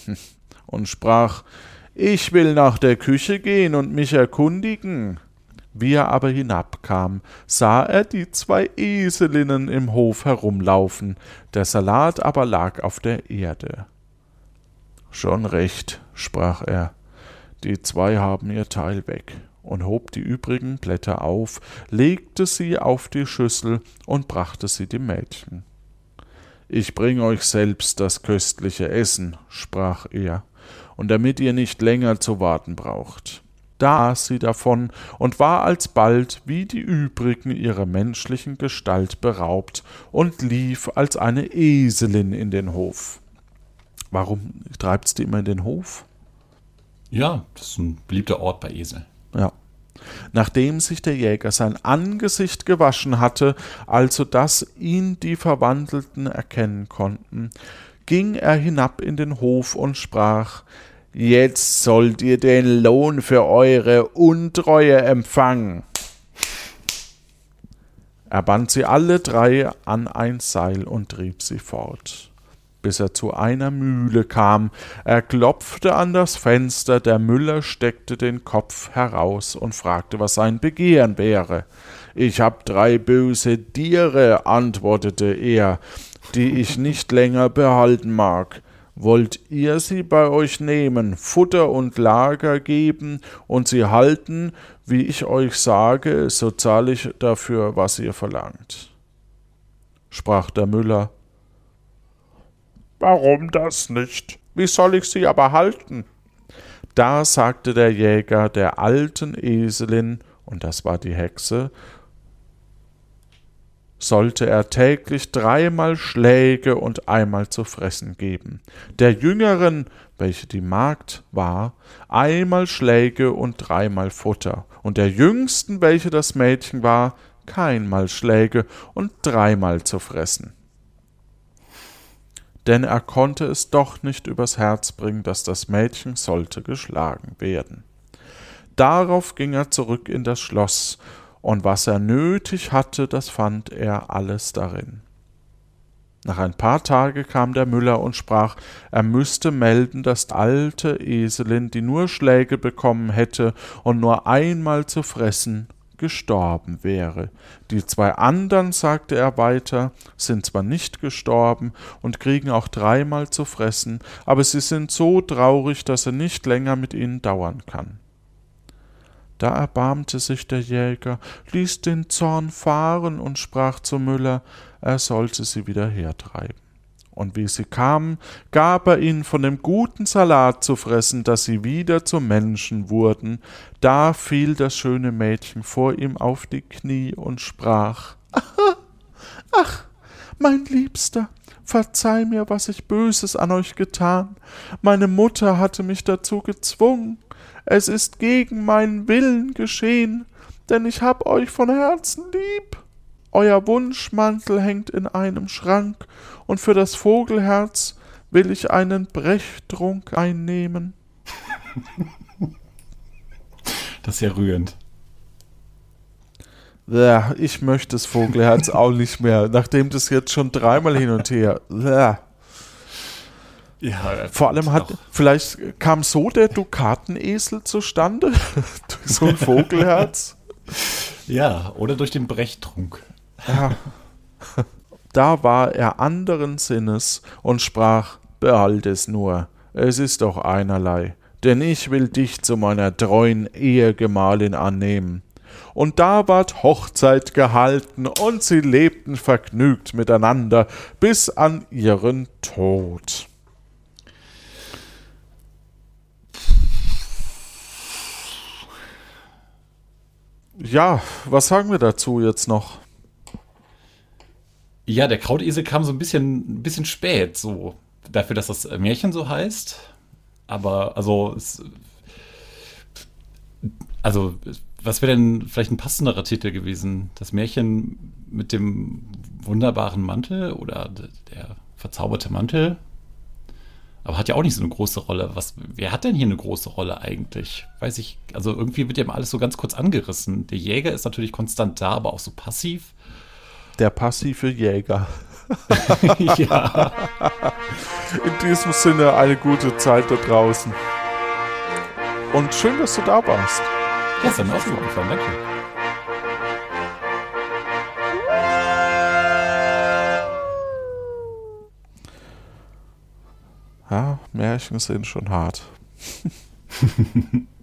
[LAUGHS] und sprach Ich will nach der Küche gehen und mich erkundigen. Wie er aber hinabkam, sah er die zwei Eselinnen im Hof herumlaufen, der Salat aber lag auf der Erde. Schon recht, sprach er, die zwei haben ihr Teil weg, und hob die übrigen Blätter auf, legte sie auf die Schüssel und brachte sie dem Mädchen. Ich bring euch selbst das köstliche Essen, sprach er, und damit ihr nicht länger zu warten braucht aß sie davon und war alsbald wie die übrigen ihrer menschlichen Gestalt beraubt und lief als eine Eselin in den Hof. Warum treibt's die immer in den Hof? Ja, das ist ein beliebter Ort bei Esel. Ja. Nachdem sich der Jäger sein Angesicht gewaschen hatte, also dass ihn die Verwandelten erkennen konnten, ging er hinab in den Hof und sprach Jetzt sollt ihr den Lohn für eure Untreue empfangen. Er band sie alle drei an ein Seil und trieb sie fort, bis er zu einer Mühle kam. Er klopfte an das Fenster, der Müller steckte den Kopf heraus und fragte, was sein Begehren wäre. Ich hab drei böse Tiere, antwortete er, die ich nicht länger behalten mag. Wollt ihr sie bei euch nehmen, Futter und Lager geben und sie halten, wie ich euch sage, so zahle ich dafür, was ihr verlangt. Sprach der Müller. Warum das nicht? Wie soll ich sie aber halten? Da sagte der Jäger der alten Eselin, und das war die Hexe, sollte er täglich dreimal Schläge und einmal zu fressen geben, der jüngeren, welche die Magd war, einmal Schläge und dreimal Futter, und der jüngsten, welche das Mädchen war, keinmal Schläge und dreimal zu fressen. Denn er konnte es doch nicht übers Herz bringen, dass das Mädchen sollte geschlagen werden. Darauf ging er zurück in das Schloss, und was er nötig hatte, das fand er alles darin. Nach ein paar Tage kam der Müller und sprach, er müsste melden, dass die alte Eselin, die nur Schläge bekommen hätte und nur einmal zu fressen, gestorben wäre. Die zwei andern, sagte er weiter, sind zwar nicht gestorben und kriegen auch dreimal zu fressen, aber sie sind so traurig, dass er nicht länger mit ihnen dauern kann. Da erbarmte sich der Jäger, ließ den Zorn fahren und sprach zu Müller, er sollte sie wieder hertreiben. Und wie sie kamen, gab er ihnen von dem guten Salat zu fressen, dass sie wieder zu Menschen wurden. Da fiel das schöne Mädchen vor ihm auf die Knie und sprach Ach, ach, mein Liebster, verzeih mir, was ich Böses an euch getan. Meine Mutter hatte mich dazu gezwungen. Es ist gegen meinen Willen geschehen, denn ich hab euch von Herzen lieb. Euer Wunschmantel hängt in einem Schrank, und für das Vogelherz will ich einen Brechtrunk einnehmen. [LAUGHS] Das ist ja rührend. Ja, ich möchte das Vogelherz auch nicht mehr, nachdem das jetzt schon dreimal hin und her. Ja. Ja, Vor allem hat, doch. vielleicht kam so der Dukatenesel zustande, [LAUGHS] durch so ein Vogelherz. Ja, oder durch den Brechtrunk. Ja. Da war er anderen Sinnes und sprach, behalt es nur, es ist doch einerlei, denn ich will dich zu meiner treuen Ehegemahlin annehmen und da ward Hochzeit gehalten, und sie lebten vergnügt miteinander bis an ihren Tod. Ja, was sagen wir dazu jetzt noch? Ja, der Krautesel kam so ein bisschen, ein bisschen spät, so dafür, dass das Märchen so heißt. Aber also es, also was wäre denn vielleicht ein passenderer Titel gewesen? Das Märchen mit dem wunderbaren Mantel oder der verzauberte Mantel? Aber hat ja auch nicht so eine große Rolle. Was, wer hat denn hier eine große Rolle eigentlich? Weiß ich, also irgendwie wird ja immer alles so ganz kurz angerissen. Der Jäger ist natürlich konstant da, aber auch so passiv. Der passive Jäger. [LAUGHS] ja. In diesem Sinne eine gute Zeit da draußen. Und schön, dass du da warst. Ja, ist mir auch gefallen, danke. Ja, Märchen sind schon hart. [LAUGHS]